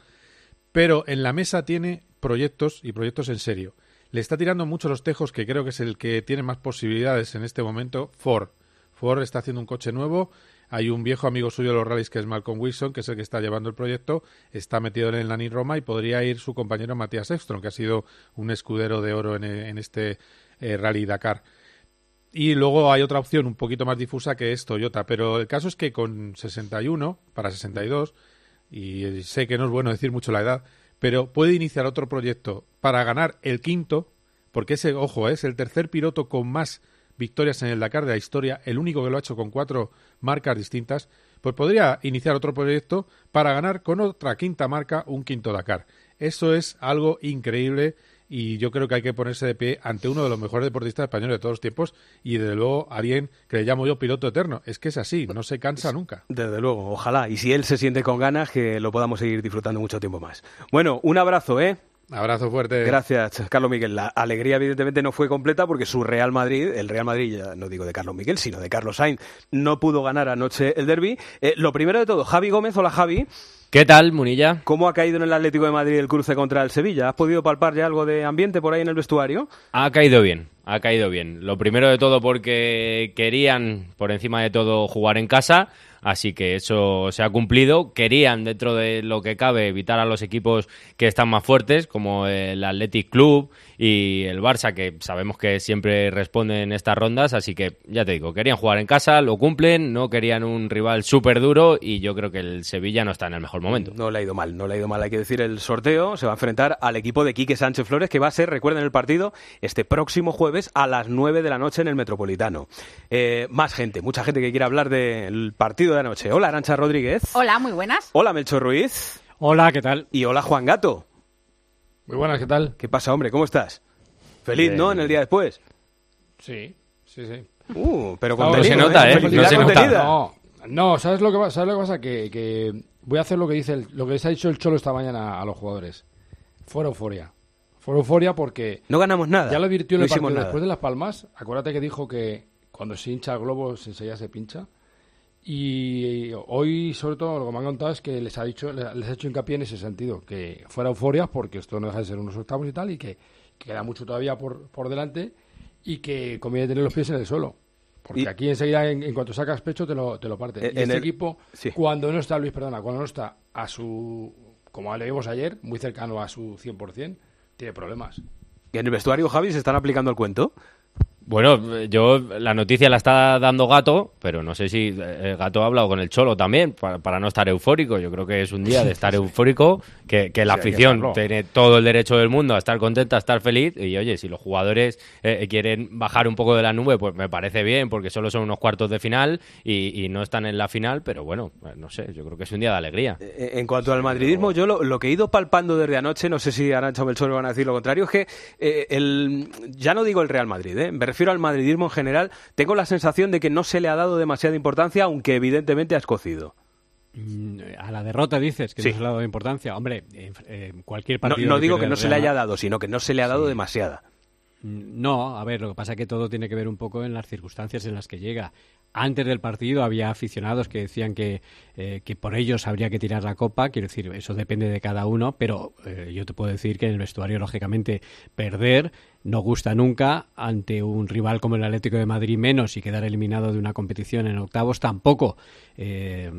Pero en la mesa tiene proyectos y proyectos en serio. Le está tirando mucho los tejos, que creo que es el que tiene más posibilidades en este momento, Ford. Ford está haciendo un coche nuevo. Hay un viejo amigo suyo de los rallies que es Malcolm Wilson, que es el que está llevando el proyecto. Está metido en la Ni Roma y podría ir su compañero Matías Ekstrom, que ha sido un escudero de oro en, en este eh, rally Dakar. Y luego hay otra opción un poquito más difusa que es Toyota. Pero el caso es que con 61 para 62, y sé que no es bueno decir mucho la edad, pero puede iniciar otro proyecto para ganar el quinto, porque ese, ojo, es el tercer piloto con más victorias en el Dakar de la historia, el único que lo ha hecho con cuatro marcas distintas, pues podría iniciar otro proyecto para ganar con otra quinta marca un quinto Dakar. Eso es algo increíble y yo creo que hay que ponerse de pie ante uno de los mejores deportistas españoles de todos los tiempos y desde luego alguien que le llamo yo piloto eterno. Es que es así, no se cansa nunca. Desde luego, ojalá. Y si él se siente con ganas, que lo podamos seguir disfrutando mucho tiempo más. Bueno, un abrazo, ¿eh? Abrazo fuerte. Gracias, Carlos Miguel. La alegría, evidentemente, no fue completa porque su Real Madrid, el Real Madrid, ya no digo de Carlos Miguel, sino de Carlos Sainz, no pudo ganar anoche el derby. Eh, lo primero de todo, Javi Gómez, hola Javi. ¿Qué tal, Munilla? ¿Cómo ha caído en el Atlético de Madrid el cruce contra el Sevilla? ¿Has podido palpar ya algo de ambiente por ahí en el vestuario? Ha caído bien, ha caído bien. Lo primero de todo porque querían, por encima de todo, jugar en casa. Así que eso se ha cumplido. Querían, dentro de lo que cabe, evitar a los equipos que están más fuertes, como el Athletic Club y el Barça, que sabemos que siempre responden en estas rondas. Así que, ya te digo, querían jugar en casa, lo cumplen, no querían un rival súper duro y yo creo que el Sevilla no está en el mejor momento. No le ha ido mal, no le ha ido mal. Hay que decir, el sorteo se va a enfrentar al equipo de Quique Sánchez Flores, que va a ser, recuerden el partido, este próximo jueves a las 9 de la noche en el Metropolitano. Eh, más gente, mucha gente que quiere hablar del partido de anoche. Hola, Arancha Rodríguez. Hola, muy buenas. Hola, Melchor Ruiz. Hola, ¿qué tal? Y hola, Juan Gato. Muy buenas, ¿qué tal? ¿Qué pasa, hombre? ¿Cómo estás? Feliz, Bien. ¿no? En el día después. Sí, sí, sí. Uh, pero No, contenido, se nota, ¿eh? No se nota. No, no, ¿sabes lo que, va- ¿sabes lo que pasa? Que, que voy a hacer lo que dice el- lo que les ha dicho el Cholo esta mañana a los jugadores. Fuera euforia. Fuera euforia porque... No ganamos nada. Ya lo advirtió No el partido después de Las Palmas. Acuérdate que dijo que cuando se hincha el globo enseguida se pincha. Y hoy, sobre todo, lo que me han contado es que les ha dicho, les ha hecho hincapié en ese sentido, que fuera euforia, porque esto no deja de ser unos octavos y tal, y que, que queda mucho todavía por, por delante, y que conviene tener los pies en el suelo. Porque Y- aquí enseguida, en, en cuanto sacas pecho, te lo, te lo parte. En y este el- equipo, sí. cuando no está, Luis, perdona, cuando no está a su, como le vimos ayer, muy cercano a su 100%, tiene problemas. ¿Y en el vestuario, Javi, se están aplicando el cuento? Bueno, yo la noticia la está dando Gato, pero no sé si eh, Gato ha hablado con el Cholo también para, para no estar eufórico. Yo creo que es un día de estar eufórico, que, que la Sí, hay que afición tiene todo el derecho del mundo a estar contenta, a estar feliz. Y oye, si los jugadores eh, quieren bajar un poco de la nube, pues me parece bien, porque solo son unos cuartos de final y, y no están en la final. Pero bueno, eh, no sé, yo creo que es un día de alegría. Eh, En cuanto al madridismo, yo lo, lo que he ido palpando desde anoche, no sé si Arancha o Melchor van a decir lo contrario, es que eh, el, ya no digo el Real Madrid, ¿eh? Refiero al madridismo en general, tengo la sensación de que no se le ha dado demasiada importancia, aunque evidentemente ha escocido. Mm, A la derrota dices que Sí. no se le ha dado importancia. Hombre, eh, cualquier partido. no digo que no se le haya dado, sino que no se le ha dado demasiada. No, a ver, lo que pasa es que todo tiene que ver un poco en las circunstancias en las que llega. Antes del partido había aficionados que decían que, eh, que por ellos habría que tirar la copa, quiero decir, eso depende de cada uno, pero eh, yo te puedo decir que en el vestuario, lógicamente, perder no gusta nunca ante un rival como el Atlético de Madrid menos y quedar eliminado de una competición en octavos tampoco. Eh,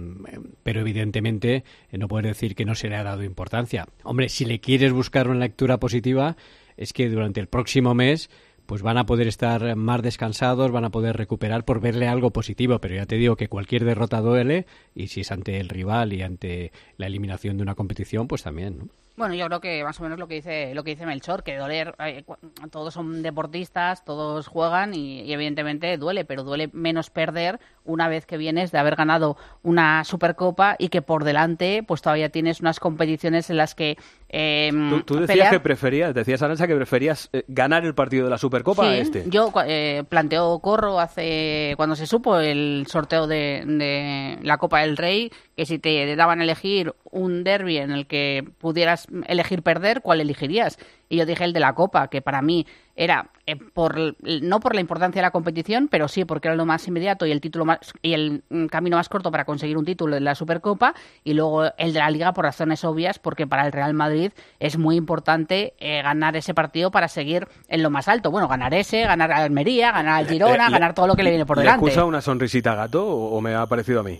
pero evidentemente eh, no puedes decir que no se le ha dado importancia. Hombre, si le quieres buscar una lectura positiva, es que durante el próximo mes pues van a poder estar más descansados, van a poder recuperar por verle algo positivo, pero ya te digo que cualquier derrota duele y si es ante el rival y ante la eliminación de una competición, pues también. ¿no? Bueno, yo creo que más o menos lo que dice lo que dice Melchor, que doler, eh, todos son deportistas, todos juegan y, y evidentemente duele, pero duele menos perder una vez que vienes de haber ganado una Supercopa y que por delante pues todavía tienes unas competiciones en las que eh, Tú, tú decías pelear- que preferías, decías Arancha que preferías eh, ganar el partido de la Supercopa Sí, a este. Yo eh, planteo Corro hace cuando se supo el sorteo de, de la Copa del Rey que si te daban a elegir un derby en el que pudieras elegir perder, ¿cuál elegirías? Y yo dije el de la Copa, que para mí era eh, por no por la importancia de la competición, pero sí porque era lo más inmediato y el título más y el mm, camino más corto para conseguir un título en la Supercopa y luego el de la Liga por razones obvias porque para el Real Madrid es muy importante eh, ganar ese partido para seguir en lo más alto. Bueno, ganar ese, ganar a Almería, ganar al Girona, Eh, le- ganar todo lo que le viene por ¿Le delante. acusa una sonrisita Gato o me ha parecido a mí?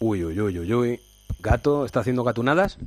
Uy, uy, uy, uy, uy. ¿Gato está haciendo gatunadas?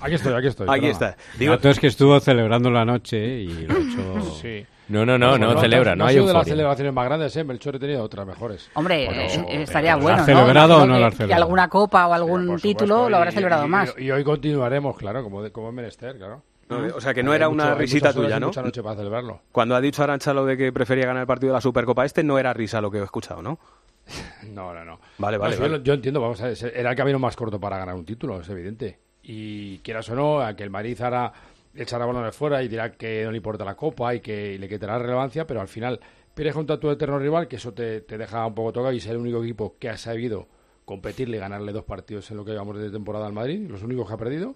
Aquí estoy, aquí estoy. Aquí perdona. está. Digo, Gato es que estuvo celebrando la noche y lo ha hecho... Sí. No, no, no, no celebra, no ha hay sido de las euforia. celebraciones más grandes, ¿eh? Melchor he tenido otras mejores. Hombre, Bueno, eh, estaría bueno, ¿La ¿no? ha celebrado o no la ha que- celebrado? Que alguna copa o algún título supuesto, lo habrá y- celebrado y- más. Y, hoy continuaremos, claro, como, de- como es menester, claro. No, o sea, que no Hay era una risita tuya, y ¿no? Mucha noche para celebrarlo. Cuando ha dicho Arancha lo de que prefería ganar el partido de la Supercopa este, no era risa lo que he escuchado, ¿no? No, no, no. Vale, vale, No, sí, vale. Yo, yo entiendo, vamos a ver, era el camino más corto para ganar un título, es evidente. Y quieras o no, a que el Madrid ahora echará balones fuera y dirá que no le importa la copa y que le quitará relevancia, pero al final pierdes contra tu eterno rival, que eso te, te deja un poco tocado y es el único equipo que ha sabido competirle y ganarle dos partidos en lo que llevamos de temporada al Madrid, los únicos que ha perdido.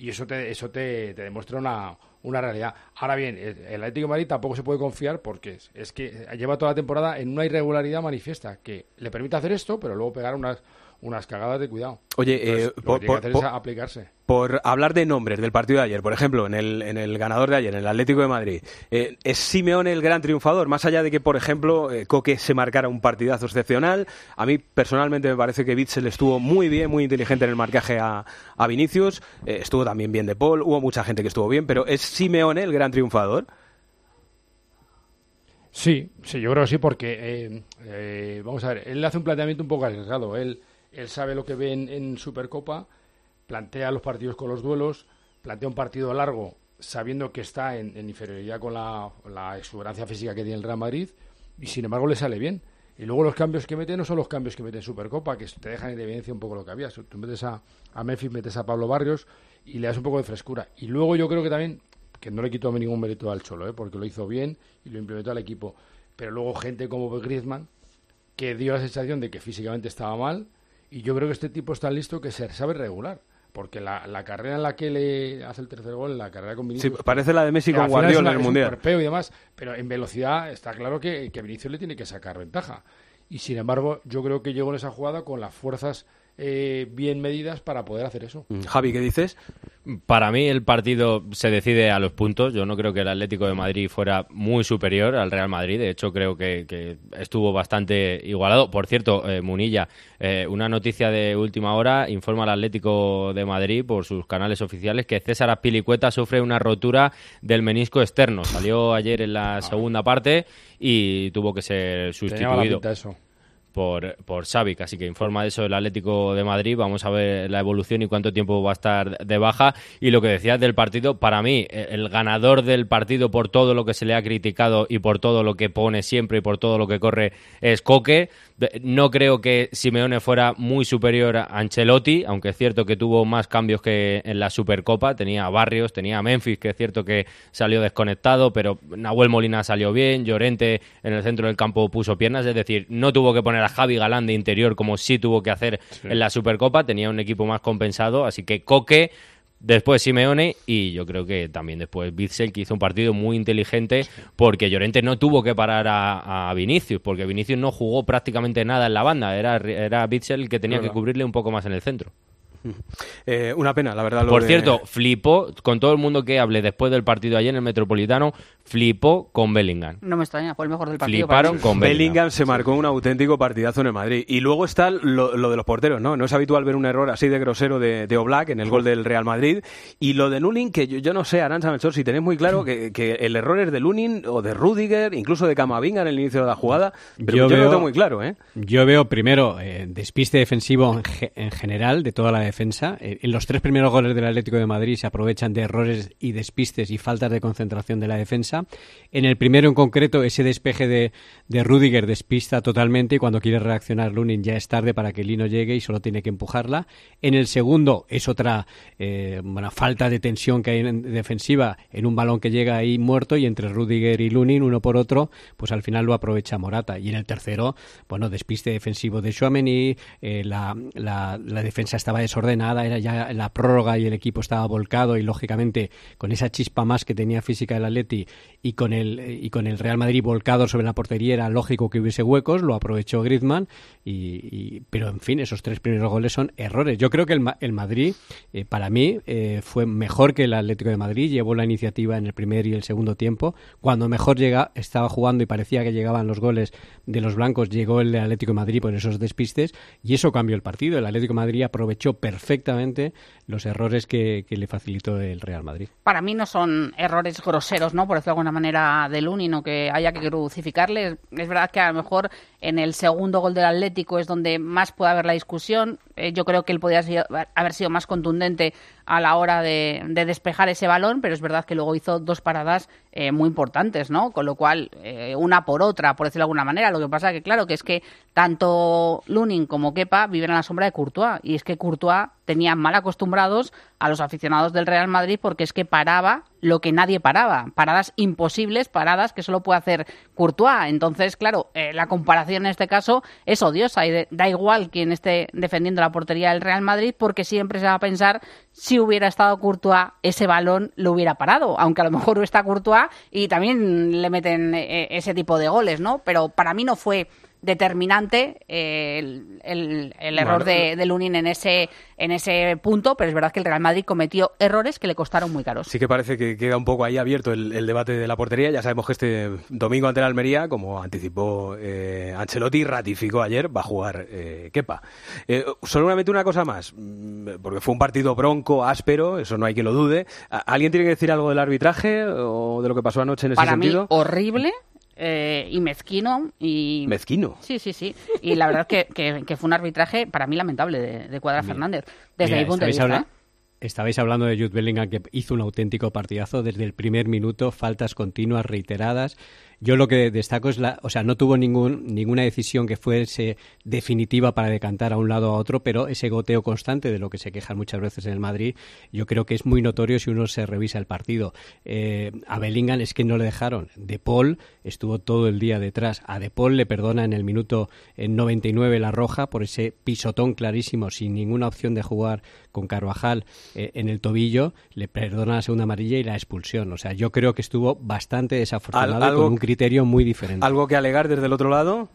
Y eso te, eso te, demuestra una, una realidad. Ahora bien, el el Atlético de Madrid tampoco se puede confiar porque es, es que lleva toda la temporada en una irregularidad manifiesta que le permite hacer esto, pero luego pegar unas, unas cagadas de cuidado. Oye, Entonces, eh, lo por- que tiene por- que hacer por- es aplicarse. Por hablar de nombres del partido de ayer, por ejemplo, en el, en el ganador de ayer, en el Atlético de Madrid, eh, ¿es Simeone el gran triunfador? Más allá de que, por ejemplo, eh, Coque se marcara un partidazo excepcional, a mí personalmente me parece que Bitzel estuvo muy bien, muy inteligente en el marcaje a, a Vinicius, eh, estuvo también bien de Paul, hubo mucha gente que estuvo bien, pero ¿es Simeone el gran triunfador? Sí, sí, yo creo que sí, porque, eh, eh, vamos a ver, él hace un planteamiento un poco arriesgado. Él, él sabe lo que ve en, Supercopa, plantea los partidos con los duelos, plantea un partido largo sabiendo que está en, en inferioridad con la, la exuberancia física que tiene el Real Madrid, y sin embargo le sale bien. Y luego los cambios que mete no son los cambios que mete en Supercopa, que te dejan en evidencia un poco lo que había. Tú metes a, a Memphis, metes a Pablo Barrios y le das un poco de frescura. Y luego yo creo que también, que no le quito ningún mérito al Cholo, ¿eh? porque lo hizo bien y lo implementó al equipo. Pero luego gente como Griezmann, que dio la sensación de que físicamente estaba mal, y yo creo que este tipo está listo que se sabe regular. Porque la, la carrera en la que le hace el tercer gol, la carrera con Vinicius... Sí, parece la de Messi con Guardiola en el Mundial. y demás, pero en velocidad está claro que, que Vinicius le tiene que sacar ventaja. Y sin embargo, yo creo que llegó en esa jugada con las fuerzas eh, bien medidas para poder hacer eso. Mm, Javi, ¿qué dices? Para mí el partido se decide a los puntos. Yo no creo que el Atlético de Madrid fuera muy superior al Real Madrid. De hecho, creo que, que estuvo bastante igualado. Por cierto, eh, Munilla, eh, una noticia de última hora informa al Atlético de Madrid por sus canales oficiales que César Azpilicueta sufre una rotura del menisco externo. Salió ayer en la segunda parte y tuvo que ser Tenía mala sustituido pinta eso. Por, por Savic, así que informa de eso el Atlético de Madrid. Vamos a ver la evolución y cuánto tiempo va a estar de baja. Y lo que decías del partido, para mí, eh, el ganador del partido por todo lo que se le ha criticado y por todo lo que pone siempre y por todo lo que corre es Coque. No creo que Simeone fuera muy superior a Ancelotti, aunque es cierto que tuvo más cambios que en la Supercopa. Tenía a Barrios, tenía a Memphis, que es cierto que salió desconectado, pero Nahuel Molina salió bien, Llorente en el centro del campo puso piernas, es decir, no tuvo que poner a Javi Galán de interior como sí tuvo que hacer en la Supercopa, tenía un equipo más compensado, así que Coque Después Simeone y yo creo que también después Bitzel que hizo un partido muy inteligente porque Llorente no tuvo que parar a, a Vinicius porque Vinicius no jugó prácticamente nada en la banda, era, era Bitzel el que tenía que cubrirle un poco más en el centro. Eh, una pena, la verdad. lo Por de- cierto, flipó con todo el mundo que hable después del partido ayer en el Metropolitano, flipó con Bellingham. No me extraña, fue el mejor del partido. Fliparon con Bellingham. Bellingham. se marcó un auténtico partidazo en el Madrid. Y luego está lo, lo de los porteros, ¿no? No es habitual ver un error así de grosero de, de Oblak en el gol del Real Madrid. Y lo de Lunin, que yo, yo no sé, Aranza Melchor, si tenéis muy claro que, que el error es de Lunin o de Rudiger, incluso de Camavinga en el inicio de la jugada. Pero yo, no lo tengo muy claro, ¿eh? Yo veo primero eh, despiste defensivo en, ge- en general de toda la defensa. Eh, En los tres primeros goles del Atlético de Madrid se aprovechan de errores y despistes y faltas de concentración de la defensa. En el primero en concreto, ese despeje de, de Rudiger despista totalmente y cuando quiere reaccionar Lunin ya es tarde para que Lino llegue y solo tiene que empujarla. En el segundo es otra eh, bueno, falta de tensión que hay en defensiva en un balón que llega ahí muerto y entre Rudiger y Lunin, uno por otro, pues al final lo aprovecha Morata. Y en el tercero, bueno, despiste defensivo de Chouameni, eh, la, la, la defensa estaba desordenada, era ya la prórroga y el equipo estaba volcado y lógicamente con esa chispa más que tenía física el Atleti y con el y con el Real Madrid volcado sobre la portería era lógico que hubiese huecos, lo aprovechó Griezmann y, pero en fin, esos tres primeros goles son errores. Yo creo que el, el Madrid eh, para mí eh, fue mejor que el Atlético de Madrid, llevó la iniciativa en el primer y el segundo tiempo. Cuando mejor llega, estaba jugando y parecía que llegaban los goles de los blancos, llegó el Atlético de Madrid por esos despistes y eso cambió el partido. El Atlético de Madrid aprovechó perfectamente los errores que, le facilitó el Real Madrid. Para mí no son errores groseros, ¿no? Por decirlo de alguna manera, de Lunin o que haya que crucificarle. Es verdad que a lo mejor en el segundo gol del Atlético es donde más puede haber la discusión. Eh, yo creo que él podría haber sido más contundente a la hora de, de despejar ese balón, pero es verdad que luego hizo dos paradas eh, muy importantes, ¿no? Con lo cual, eh, una por otra, por decirlo de alguna manera. Lo que pasa que, claro, que es que tanto Lunin como Kepa viven a la sombra de Courtois. Y es que Courtois tenía mal acostumbrados a los aficionados del Real Madrid porque es que paraba lo que nadie paraba. Paradas imposibles, paradas que solo puede hacer Courtois. Entonces, claro, eh, la comparación en este caso es odiosa y da igual quien esté defendiendo la portería del Real Madrid porque siempre se va a pensar si hubiera estado Courtois, ese balón lo hubiera parado. Aunque a lo mejor está Courtois y también le meten eh, ese tipo de goles, ¿no? Pero para mí no fue determinante eh, el, el- el error Bueno, de, de Lunin en ese, en ese punto, pero es verdad que el Real Madrid cometió errores que le costaron muy caros. Sí que parece que queda un poco ahí abierto el, el debate de la portería. Ya sabemos que este domingo ante la Almería, como anticipó eh, Ancelotti, ratificó ayer, va a jugar eh, Kepa. Eh, solamente una cosa más, mm, porque fue un partido bronco, áspero, eso no hay que lo dude. ¿A- ¿Alguien tiene que decir algo del arbitraje o de lo que pasó anoche en ese Para mí, sentido? horrible eh, y mezquino. Y... Mezquino. Sí, sí, sí. Y la verdad que, que, que fue un arbitraje para mí lamentable de, de Cuadra Fernández, desde Mira, mi punto de vista. habla- Estabais hablando de Jude Bellingham que hizo un auténtico partidazo desde el primer minuto, faltas continuas, reiteradas. Yo lo que destaco es la, o sea, no tuvo ningún, ninguna decisión que fuese definitiva para decantar a un lado o a otro, pero ese goteo constante de lo que se quejan muchas veces en el Madrid, yo creo que es muy notorio si uno se revisa el partido. Eh, a Bellingham es que no le dejaron. De Paul estuvo todo el día detrás. A De Paul le perdona en el minuto en 99 la roja por ese pisotón clarísimo, sin ninguna opción de jugar con Carvajal eh, en el tobillo, le perdona la segunda amarilla y la expulsión. O sea, yo creo que estuvo bastante desafortunado Al- y algo- con un criterio muy diferente. ¿Algo que alegar desde el otro lado?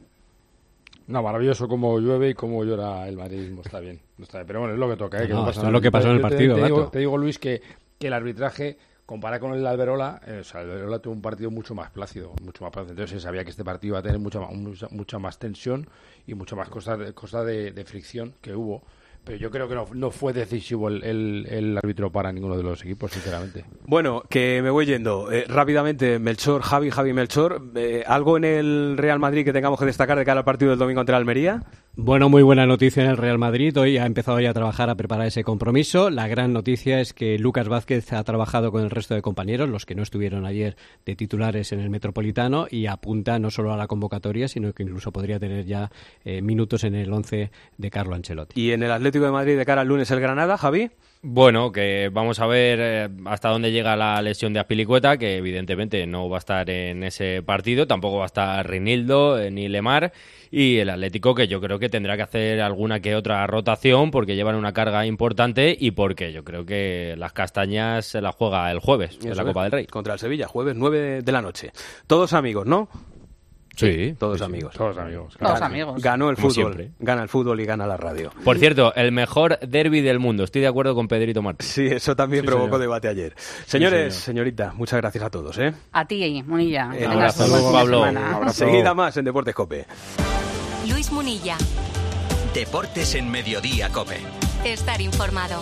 No, maravilloso como llueve y como llora el madridismo, está bien. no está bien. Pero bueno, es lo que toca. ¿eh? No, no esto pasa es lo que pasó en el te- partido, Te, digo, Gato. te digo, Luis, que, que el arbitraje, comparado con el de Alberola, eh, o sea, el Alberola tuvo un partido mucho más plácido, mucho más plácido. Entonces se sabía que este partido iba a tener mucha, mucha, mucha más tensión y mucha más cosas de, cosas de, de fricción que hubo. Pero yo creo que no, no fue decisivo el, el, árbitro para ninguno de los equipos, sinceramente. Bueno, que me voy yendo. Eh, rápidamente, Melchor, Javi, Javi Melchor, eh, ¿algo en el Real Madrid que tengamos que destacar de cara al partido del domingo ante la Almería? Bueno, muy buena noticia en el Real Madrid. Hoy ha empezado ya a trabajar, a preparar ese compromiso. La gran noticia es que Lucas Vázquez ha trabajado con el resto de compañeros, los que no estuvieron ayer de titulares en el Metropolitano, y apunta no solo a la convocatoria, sino que incluso podría tener ya eh, minutos en el 11 de Carlo Ancelotti. ¿Y en el Atlético de Madrid de cara al lunes el Granada, Javi? Bueno, que vamos a ver eh, hasta dónde llega la lesión de Aspilicueta, que evidentemente no va a estar en ese partido, tampoco va a estar Rinildo eh, ni Lemar, y el Atlético que yo creo que tendrá que hacer alguna que otra rotación porque llevan una carga importante y porque yo creo que las castañas se las juega el jueves en la Copa del Rey. Contra el Sevilla, jueves 9 de la noche. Todos amigos, ¿no? Sí, todos sí, sí. amigos. Todos amigos. Todos Ganó- amigos. Ganó el Como fútbol. siempre. Gana el fútbol y gana la radio. Por cierto, el mejor derby del mundo. Estoy de acuerdo con Pedrito Martín. Sí, eso también Sí, provocó señor. debate ayer. Señores, señor. señorita, muchas gracias a todos. ¿eh? A ti, Monilla. que Un tengas abrazo, de Pablo. Un abrazo. Seguida más en Deportes Cope. Luis Munilla. Deportes en Mediodía, Cope. Estar informado.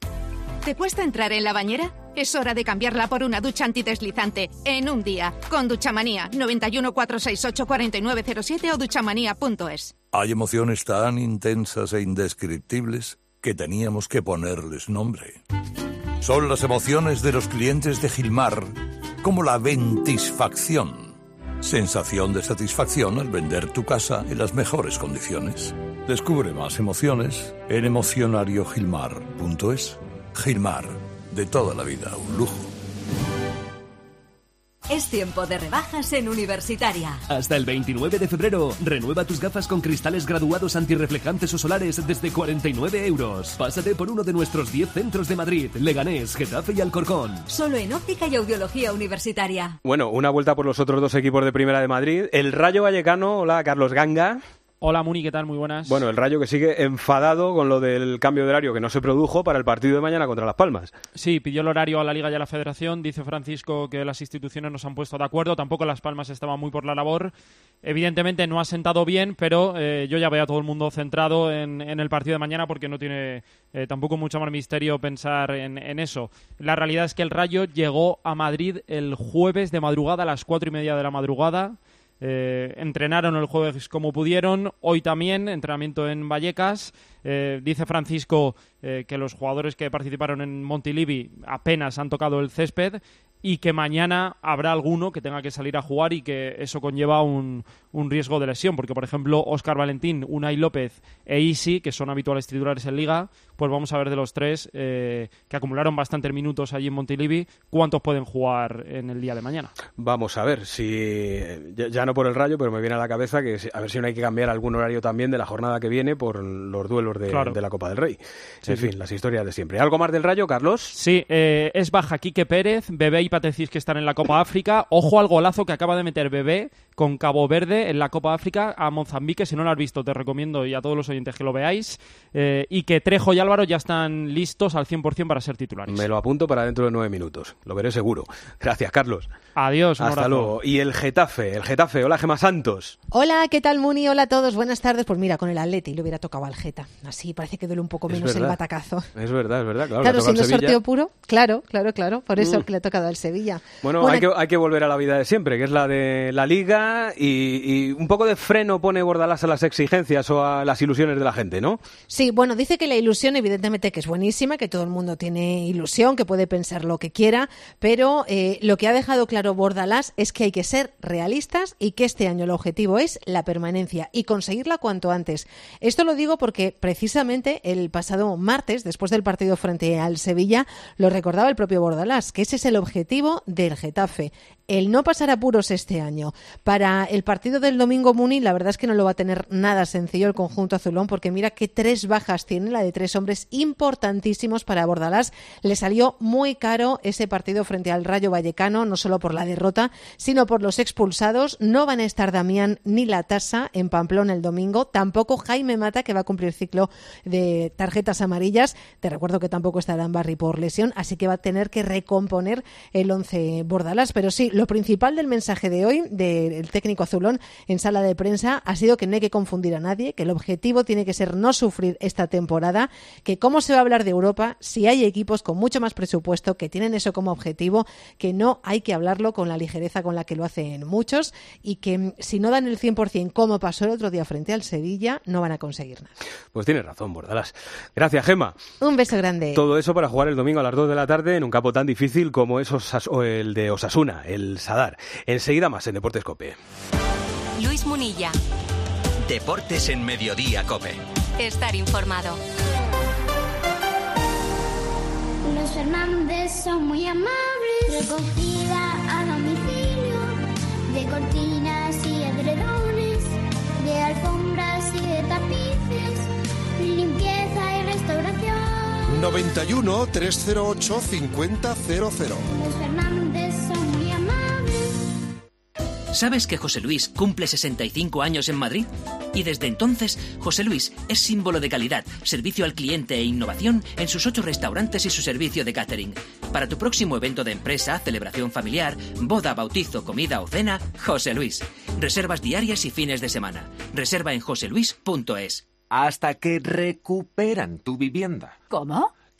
¿Te cuesta entrar en la bañera? Es hora de cambiarla por una ducha antideslizante en un día con Duchamanía 91 468 4907 o duchamanía.es. Hay emociones tan intensas e indescriptibles que teníamos que ponerles nombre. Son las emociones de los clientes de Gilmar, como la ventisfacción. Sensación de satisfacción al vender tu casa en las mejores condiciones. Descubre más emociones en emocionariogilmar.es. Gilmar, de toda la vida, un lujo. Es tiempo de rebajas en Universitaria. Hasta el 29 de febrero, renueva tus gafas con cristales graduados antirreflejantes o solares desde 49 euros. Pásate por uno de nuestros 10 centros de Madrid, Leganés, Getafe y Alcorcón. Solo en óptica y audiología universitaria. Bueno, una vuelta por los otros dos equipos de Primera de Madrid. El Rayo Vallecano, hola Carlos Ganga. Hola Muni, ¿qué tal? Muy buenas. Bueno, el Rayo que sigue enfadado con lo del cambio de horario que no se produjo para el partido de mañana contra Las Palmas. Sí, pidió el horario a la Liga y a la Federación. Dice Francisco que las instituciones nos han puesto de acuerdo. Tampoco Las Palmas estaban muy por la labor. Evidentemente no ha sentado bien, pero eh, yo ya veo a todo el mundo centrado en, en el partido de mañana porque no tiene eh, tampoco mucho más misterio pensar en, en, eso. La realidad es que el Rayo llegó a Madrid el jueves de madrugada a las cuatro y media de la madrugada. Eh, entrenaron el jueves como pudieron, hoy también, entrenamiento en Vallecas. Eh, dice Francisco eh, que los jugadores que participaron en Montilivi apenas han tocado el césped y que mañana habrá alguno que tenga que salir a jugar y que eso conlleva un, un riesgo de lesión, porque por ejemplo Óscar Valentín, Unai López e Isi, que son habituales titulares en Liga, pues vamos a ver de los tres eh, que acumularon bastantes minutos allí en Montilivi, cuántos pueden jugar en el día de mañana. Vamos a ver si, ya, ya no por el rayo, pero me viene a la cabeza que a ver si no hay que cambiar algún horario también de la jornada que viene por los duelos de, Claro. de la Copa del Rey. Sí, en sí. fin, las historias de siempre. ¿Algo más del rayo, Carlos? Sí, eh, es baja Quique Pérez, Bebé y Patecís que están en la Copa África. Ojo al golazo que acaba de meter Bebé con Cabo Verde en la Copa África a Mozambique. Si no lo has visto, te recomiendo y a todos los oyentes que lo veáis. Eh, y que Trejo y Álvaro ya están listos al 100% para ser titulares. Me lo apunto para dentro de nueve minutos. Lo veré seguro. Gracias, Carlos. Adiós, un Hasta abrazo. luego. Y el Getafe, el Getafe. Hola, Gema Santos. Hola, ¿qué tal, Muni? Hola a todos, buenas tardes. Pues mira, con el Atleti le hubiera tocado al Geta. Así parece que duele un poco menos el batacazo. Es verdad, es verdad. Claro, Claro, siendo Sevilla. sorteo puro, claro, claro, claro. Por eso Mm. que le ha tocado al Sevilla. Bueno, hay, que, hay que volver a la vida de siempre, que es la de la liga y, y un poco de freno pone Bordalás a las exigencias o a las ilusiones de la gente, ¿no? Sí, bueno, dice que la ilusión, evidentemente, que es buenísima, que todo el mundo tiene ilusión, que puede pensar lo que quiera, pero eh, lo que ha dejado claro Bordalás es que hay que ser realistas y que este año el objetivo es la permanencia y conseguirla cuanto antes. Esto lo digo porque precisamente el pasado martes, después del partido frente al Sevilla, lo recordaba el propio Bordalás, que ese es el objetivo del Getafe, el no pasar apuros este año. Para el partido del domingo Muni, la verdad es que no lo va a tener nada sencillo el conjunto azulón, porque mira que tres bajas tiene, la de tres hombres importantísimos para Bordalás. Le salió muy caro ese partido frente al Rayo Vallecano, no solo por la derrota, sino por los expulsados. No van a estar Damián ni la tasa en Pamplona el domingo, tampoco Jaime Mata, que va a cumplir ciclo de tarjetas amarillas. Te recuerdo que tampoco estará en Barry por lesión, así que va a tener que recomponer el 11 Bordalás. Pero sí, lo principal del mensaje de hoy del técnico azulón en sala de prensa ha sido que no hay que confundir a nadie, que el objetivo tiene que ser no sufrir esta temporada, que cómo se va a hablar de Europa si hay equipos con mucho más presupuesto que tienen eso como objetivo, que no hay que hablarlo con la ligereza con la que lo hacen muchos y que mm, si no dan el 100% como pasó el otro día frente al Sevilla, no van a conseguir nada. Pues tienes razón, Bordalás. Gracias, Gema. Un beso grande. Todo eso para jugar el domingo a las 2 de la tarde en un campo tan difícil como es Osas- o el de Osasuna, el Sadar. Enseguida más en Deportes Cope. Luis Munilla. Deportes en Mediodía Cope. Estar informado. Los Fernández son muy amables. Recogida a domicilio. cortinas y edredones, de alfombras y de tapices, limpieza y restauración. 91 308 5000. Los Fernández son muy amables. ¿Sabes que José Luis cumple 65 años en Madrid? Y desde entonces, José Luis es símbolo de calidad, servicio al cliente e innovación en sus ocho restaurantes y su servicio de catering. Para tu próximo evento de empresa, celebración familiar, boda, bautizo, comida o cena, José Luis. Reservas diarias y fines de semana. Reserva en joseluis.es. Hasta que recuperan tu vivienda. ¿Cómo?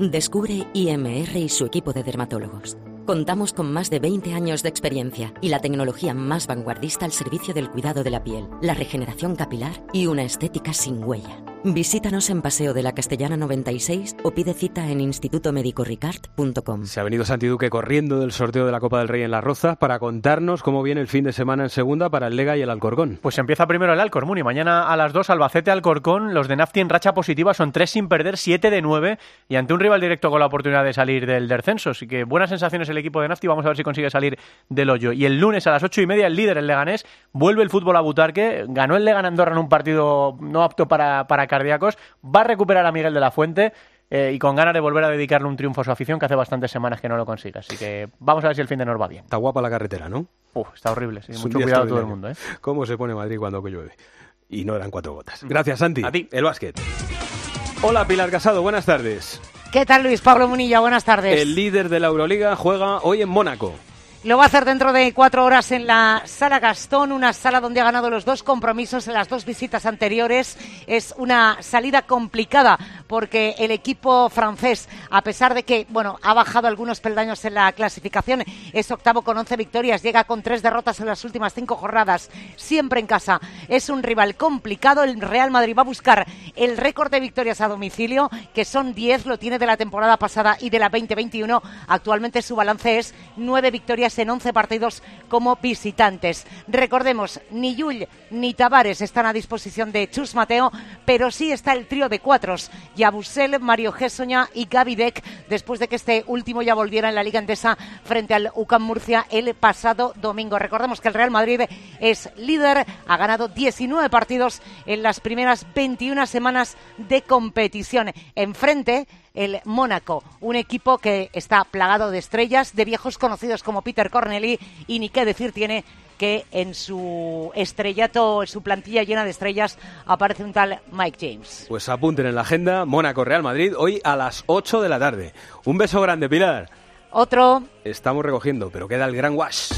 Descubre IMR y su equipo de dermatólogos. Contamos con más de 20 años de experiencia y la tecnología más vanguardista al servicio del cuidado de la piel, la regeneración capilar y una estética sin huella. Visítanos en Paseo de la Castellana 96 o pide cita en institutomedicoricard.com. Se ha venido Santi Duque corriendo del sorteo de la Copa del Rey en La Roza para contarnos cómo viene el fin de semana en segunda para el Lega y el Alcorcón. Pues empieza primero el Alcorcón y mañana a las 2 Albacete Alcorcón. Los de Nafti en racha positiva son 3 sin perder, 7 de 9 y ante un rival directo con la oportunidad de salir del descenso. Así que buenas sensaciones el equipo de Nafti. Vamos a ver si consigue salir del hoyo. Y el lunes a las 8 y media el líder, el Leganés, vuelve el fútbol a Butarque. Ganó el Legan Andorra en un partido no apto para, para cardíacos. Va a recuperar a Miguel de la Fuente. eh, y con ganas de volver a dedicarle un triunfo a su afición que hace bastantes semanas que no lo consigue. Así que vamos a ver si el fin de nos va bien. Está guapa la carretera, ¿no? Uf, está horrible. sí. Es un Mucho cuidado todo el mundo. ¿eh? ¿Cómo se pone Madrid cuando llueve? Y no eran cuatro gotas. Gracias, Santi. A ti. El básquet. Hola, Pilar Casado. Buenas tardes. ¿Qué tal, Luis Pablo Munilla? Buenas tardes. El líder de la Euroliga juega hoy en Mónaco. Lo va a hacer dentro de cuatro horas en la Sala Gastón, una sala donde ha ganado los dos compromisos en las dos visitas anteriores. Es una salida complicada porque el equipo francés, a pesar de que bueno ha bajado algunos peldaños en la clasificación, es octavo con 11 victorias, llega con tres derrotas en las últimas cinco jornadas, siempre en casa. Es un rival complicado. El Real Madrid va a buscar el récord de victorias a domicilio, que son 10, lo tiene de la temporada pasada y de la 2021. Actualmente su balance es nueve victorias en 11 partidos como visitantes. Recordemos, ni Yull ni Tavares están a disposición de Chus Mateo, pero sí está el trío de cuatros, Yabusel, Mario Gessoña y Gaby después de que este último ya volviera en la Liga Endesa frente al UCAM Murcia el pasado domingo. Recordemos que el Real Madrid es líder, ha ganado 19 partidos en las primeras 21 semanas de competición. Enfrente el Mónaco, un equipo que está plagado de estrellas, de viejos conocidos como Peter Corneli y ni qué decir tiene que en su estrellato, en su plantilla llena de estrellas, aparece un tal Mike James. Pues apunten en la agenda Mónaco Real Madrid hoy a las 8 de la tarde. Un beso grande, Pilar. Otro Estamos recogiendo, pero queda el gran wash.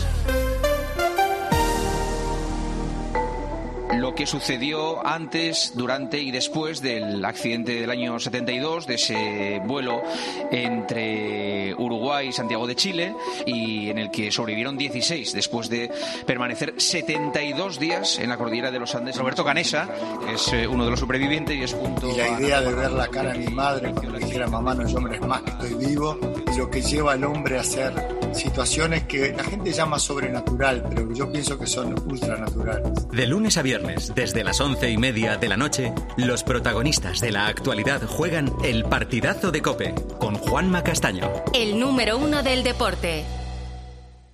Lo que sucedió antes, durante y después del accidente del año 72, de ese vuelo entre Uruguay y Santiago de Chile, y en el que sobrevivieron 16 después de permanecer 72 días en la cordillera de los Andes. Roberto Canesa es eh, uno de los sobrevivientes y es junto Y la a- idea de ver la cara de mi madre cuando le dijera mamá no hay hombres más que estoy vivo, y lo que lleva al hombre a hacer situaciones que la gente llama sobrenatural, pero que yo pienso que son ultranaturales. De lunes a viernes, desde las once y media de la noche, los protagonistas de la actualidad juegan el partidazo de Cope con Juanma Castaño. El número uno del deporte.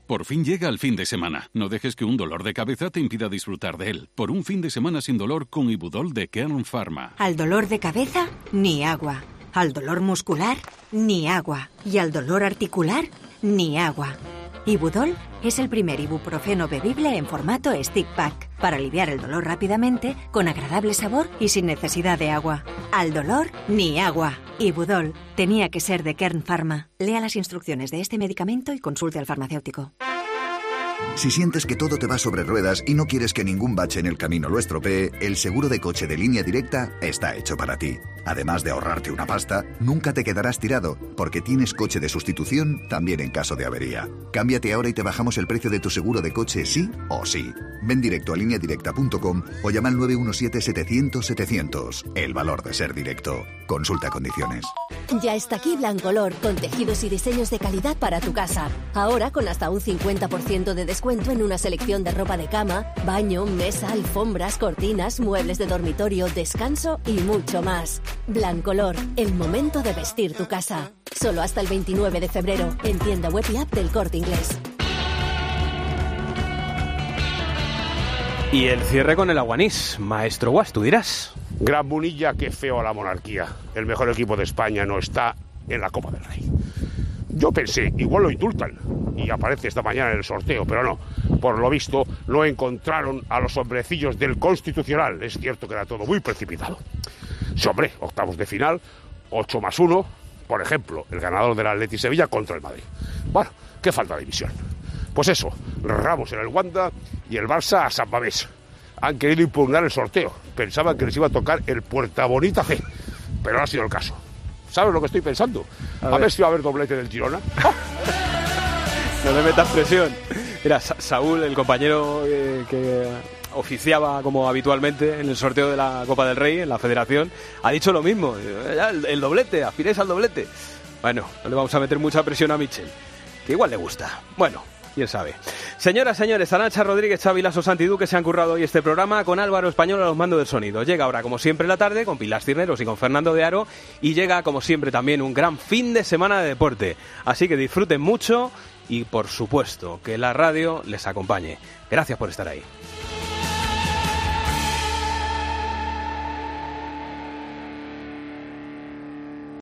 Por fin llega el fin de semana. No dejes que un dolor de cabeza te impida disfrutar de él. Por un fin de semana sin dolor con Ibudol de Kern Pharma. Al dolor de cabeza, ni agua. Al dolor muscular, ni agua. Y al dolor articular, ni agua. Ibudol es el primer ibuprofeno bebible en formato stick pack para aliviar el dolor rápidamente, con agradable sabor y sin necesidad de agua. Al dolor, ni agua. Ibudol tenía que ser de Kern Pharma. Lea las instrucciones de este medicamento y consulte al farmacéutico. Si sientes que todo te va sobre ruedas y no quieres que ningún bache en el camino lo estropee, el seguro de coche de línea directa está hecho para ti. Además de ahorrarte una pasta, nunca te quedarás tirado, porque tienes coche de sustitución también en caso de avería. Cámbiate ahora y te bajamos el precio de tu seguro de coche sí o sí. Ven directo a lineadirecta.com o llama al 917-700-700. El valor de ser directo. Consulta condiciones. Ya está aquí Blancolor, con tejidos y diseños de calidad para tu casa. Ahora con hasta un 50% de descuento en una selección de ropa de cama, baño, mesa, alfombras, cortinas, muebles de dormitorio, descanso y mucho más. Blancolor, el momento de vestir tu casa. Solo hasta el 29 de febrero, en tienda web y app del Corte Inglés. Y el cierre con el Aguanís. Maestro Guas, tú dirás. Gran Munilla, qué feo a la monarquía. El mejor equipo de España no está en la Copa del Rey. Yo pensé, igual lo indultan y aparece esta mañana en el sorteo, pero no. Por lo visto, no encontraron a los hombrecillos del Constitucional. Es cierto que era todo muy precipitado. Sí, hombre, octavos de final, 8 más 1, por ejemplo, el ganador del Atleti Sevilla contra el Madrid. Bueno, qué falta de división. Pues eso, Ramos en el Wanda y el Barça a San Mamés. Han querido impugnar el sorteo. Pensaban que les iba a tocar el Puerta Bonita C, pero no ha sido el caso. ¿Sabes lo que estoy pensando? A A, ver. ver. si va a haber doblete del Girona. No le metas presión. Mira, Sa- Saúl, el compañero eh, que oficiaba como habitualmente en el sorteo de la Copa del Rey, en la federación, ha dicho lo mismo. El, el doblete, aspiréis al doblete. Bueno, no le vamos a meter mucha presión a Michel, que igual le gusta. Bueno, quién sabe. Señoras, señores, Arancha Rodríguez, Xavi Lasso, Santidú, que se han currado hoy este programa con Álvaro Español a los mandos del sonido. Llega ahora, como siempre, la tarde con Pilar Cirneros y con Fernando de Aro. Y llega, como siempre, también un gran fin de semana de deporte. Así que disfruten mucho y, por supuesto, que la radio les acompañe. Gracias por estar ahí.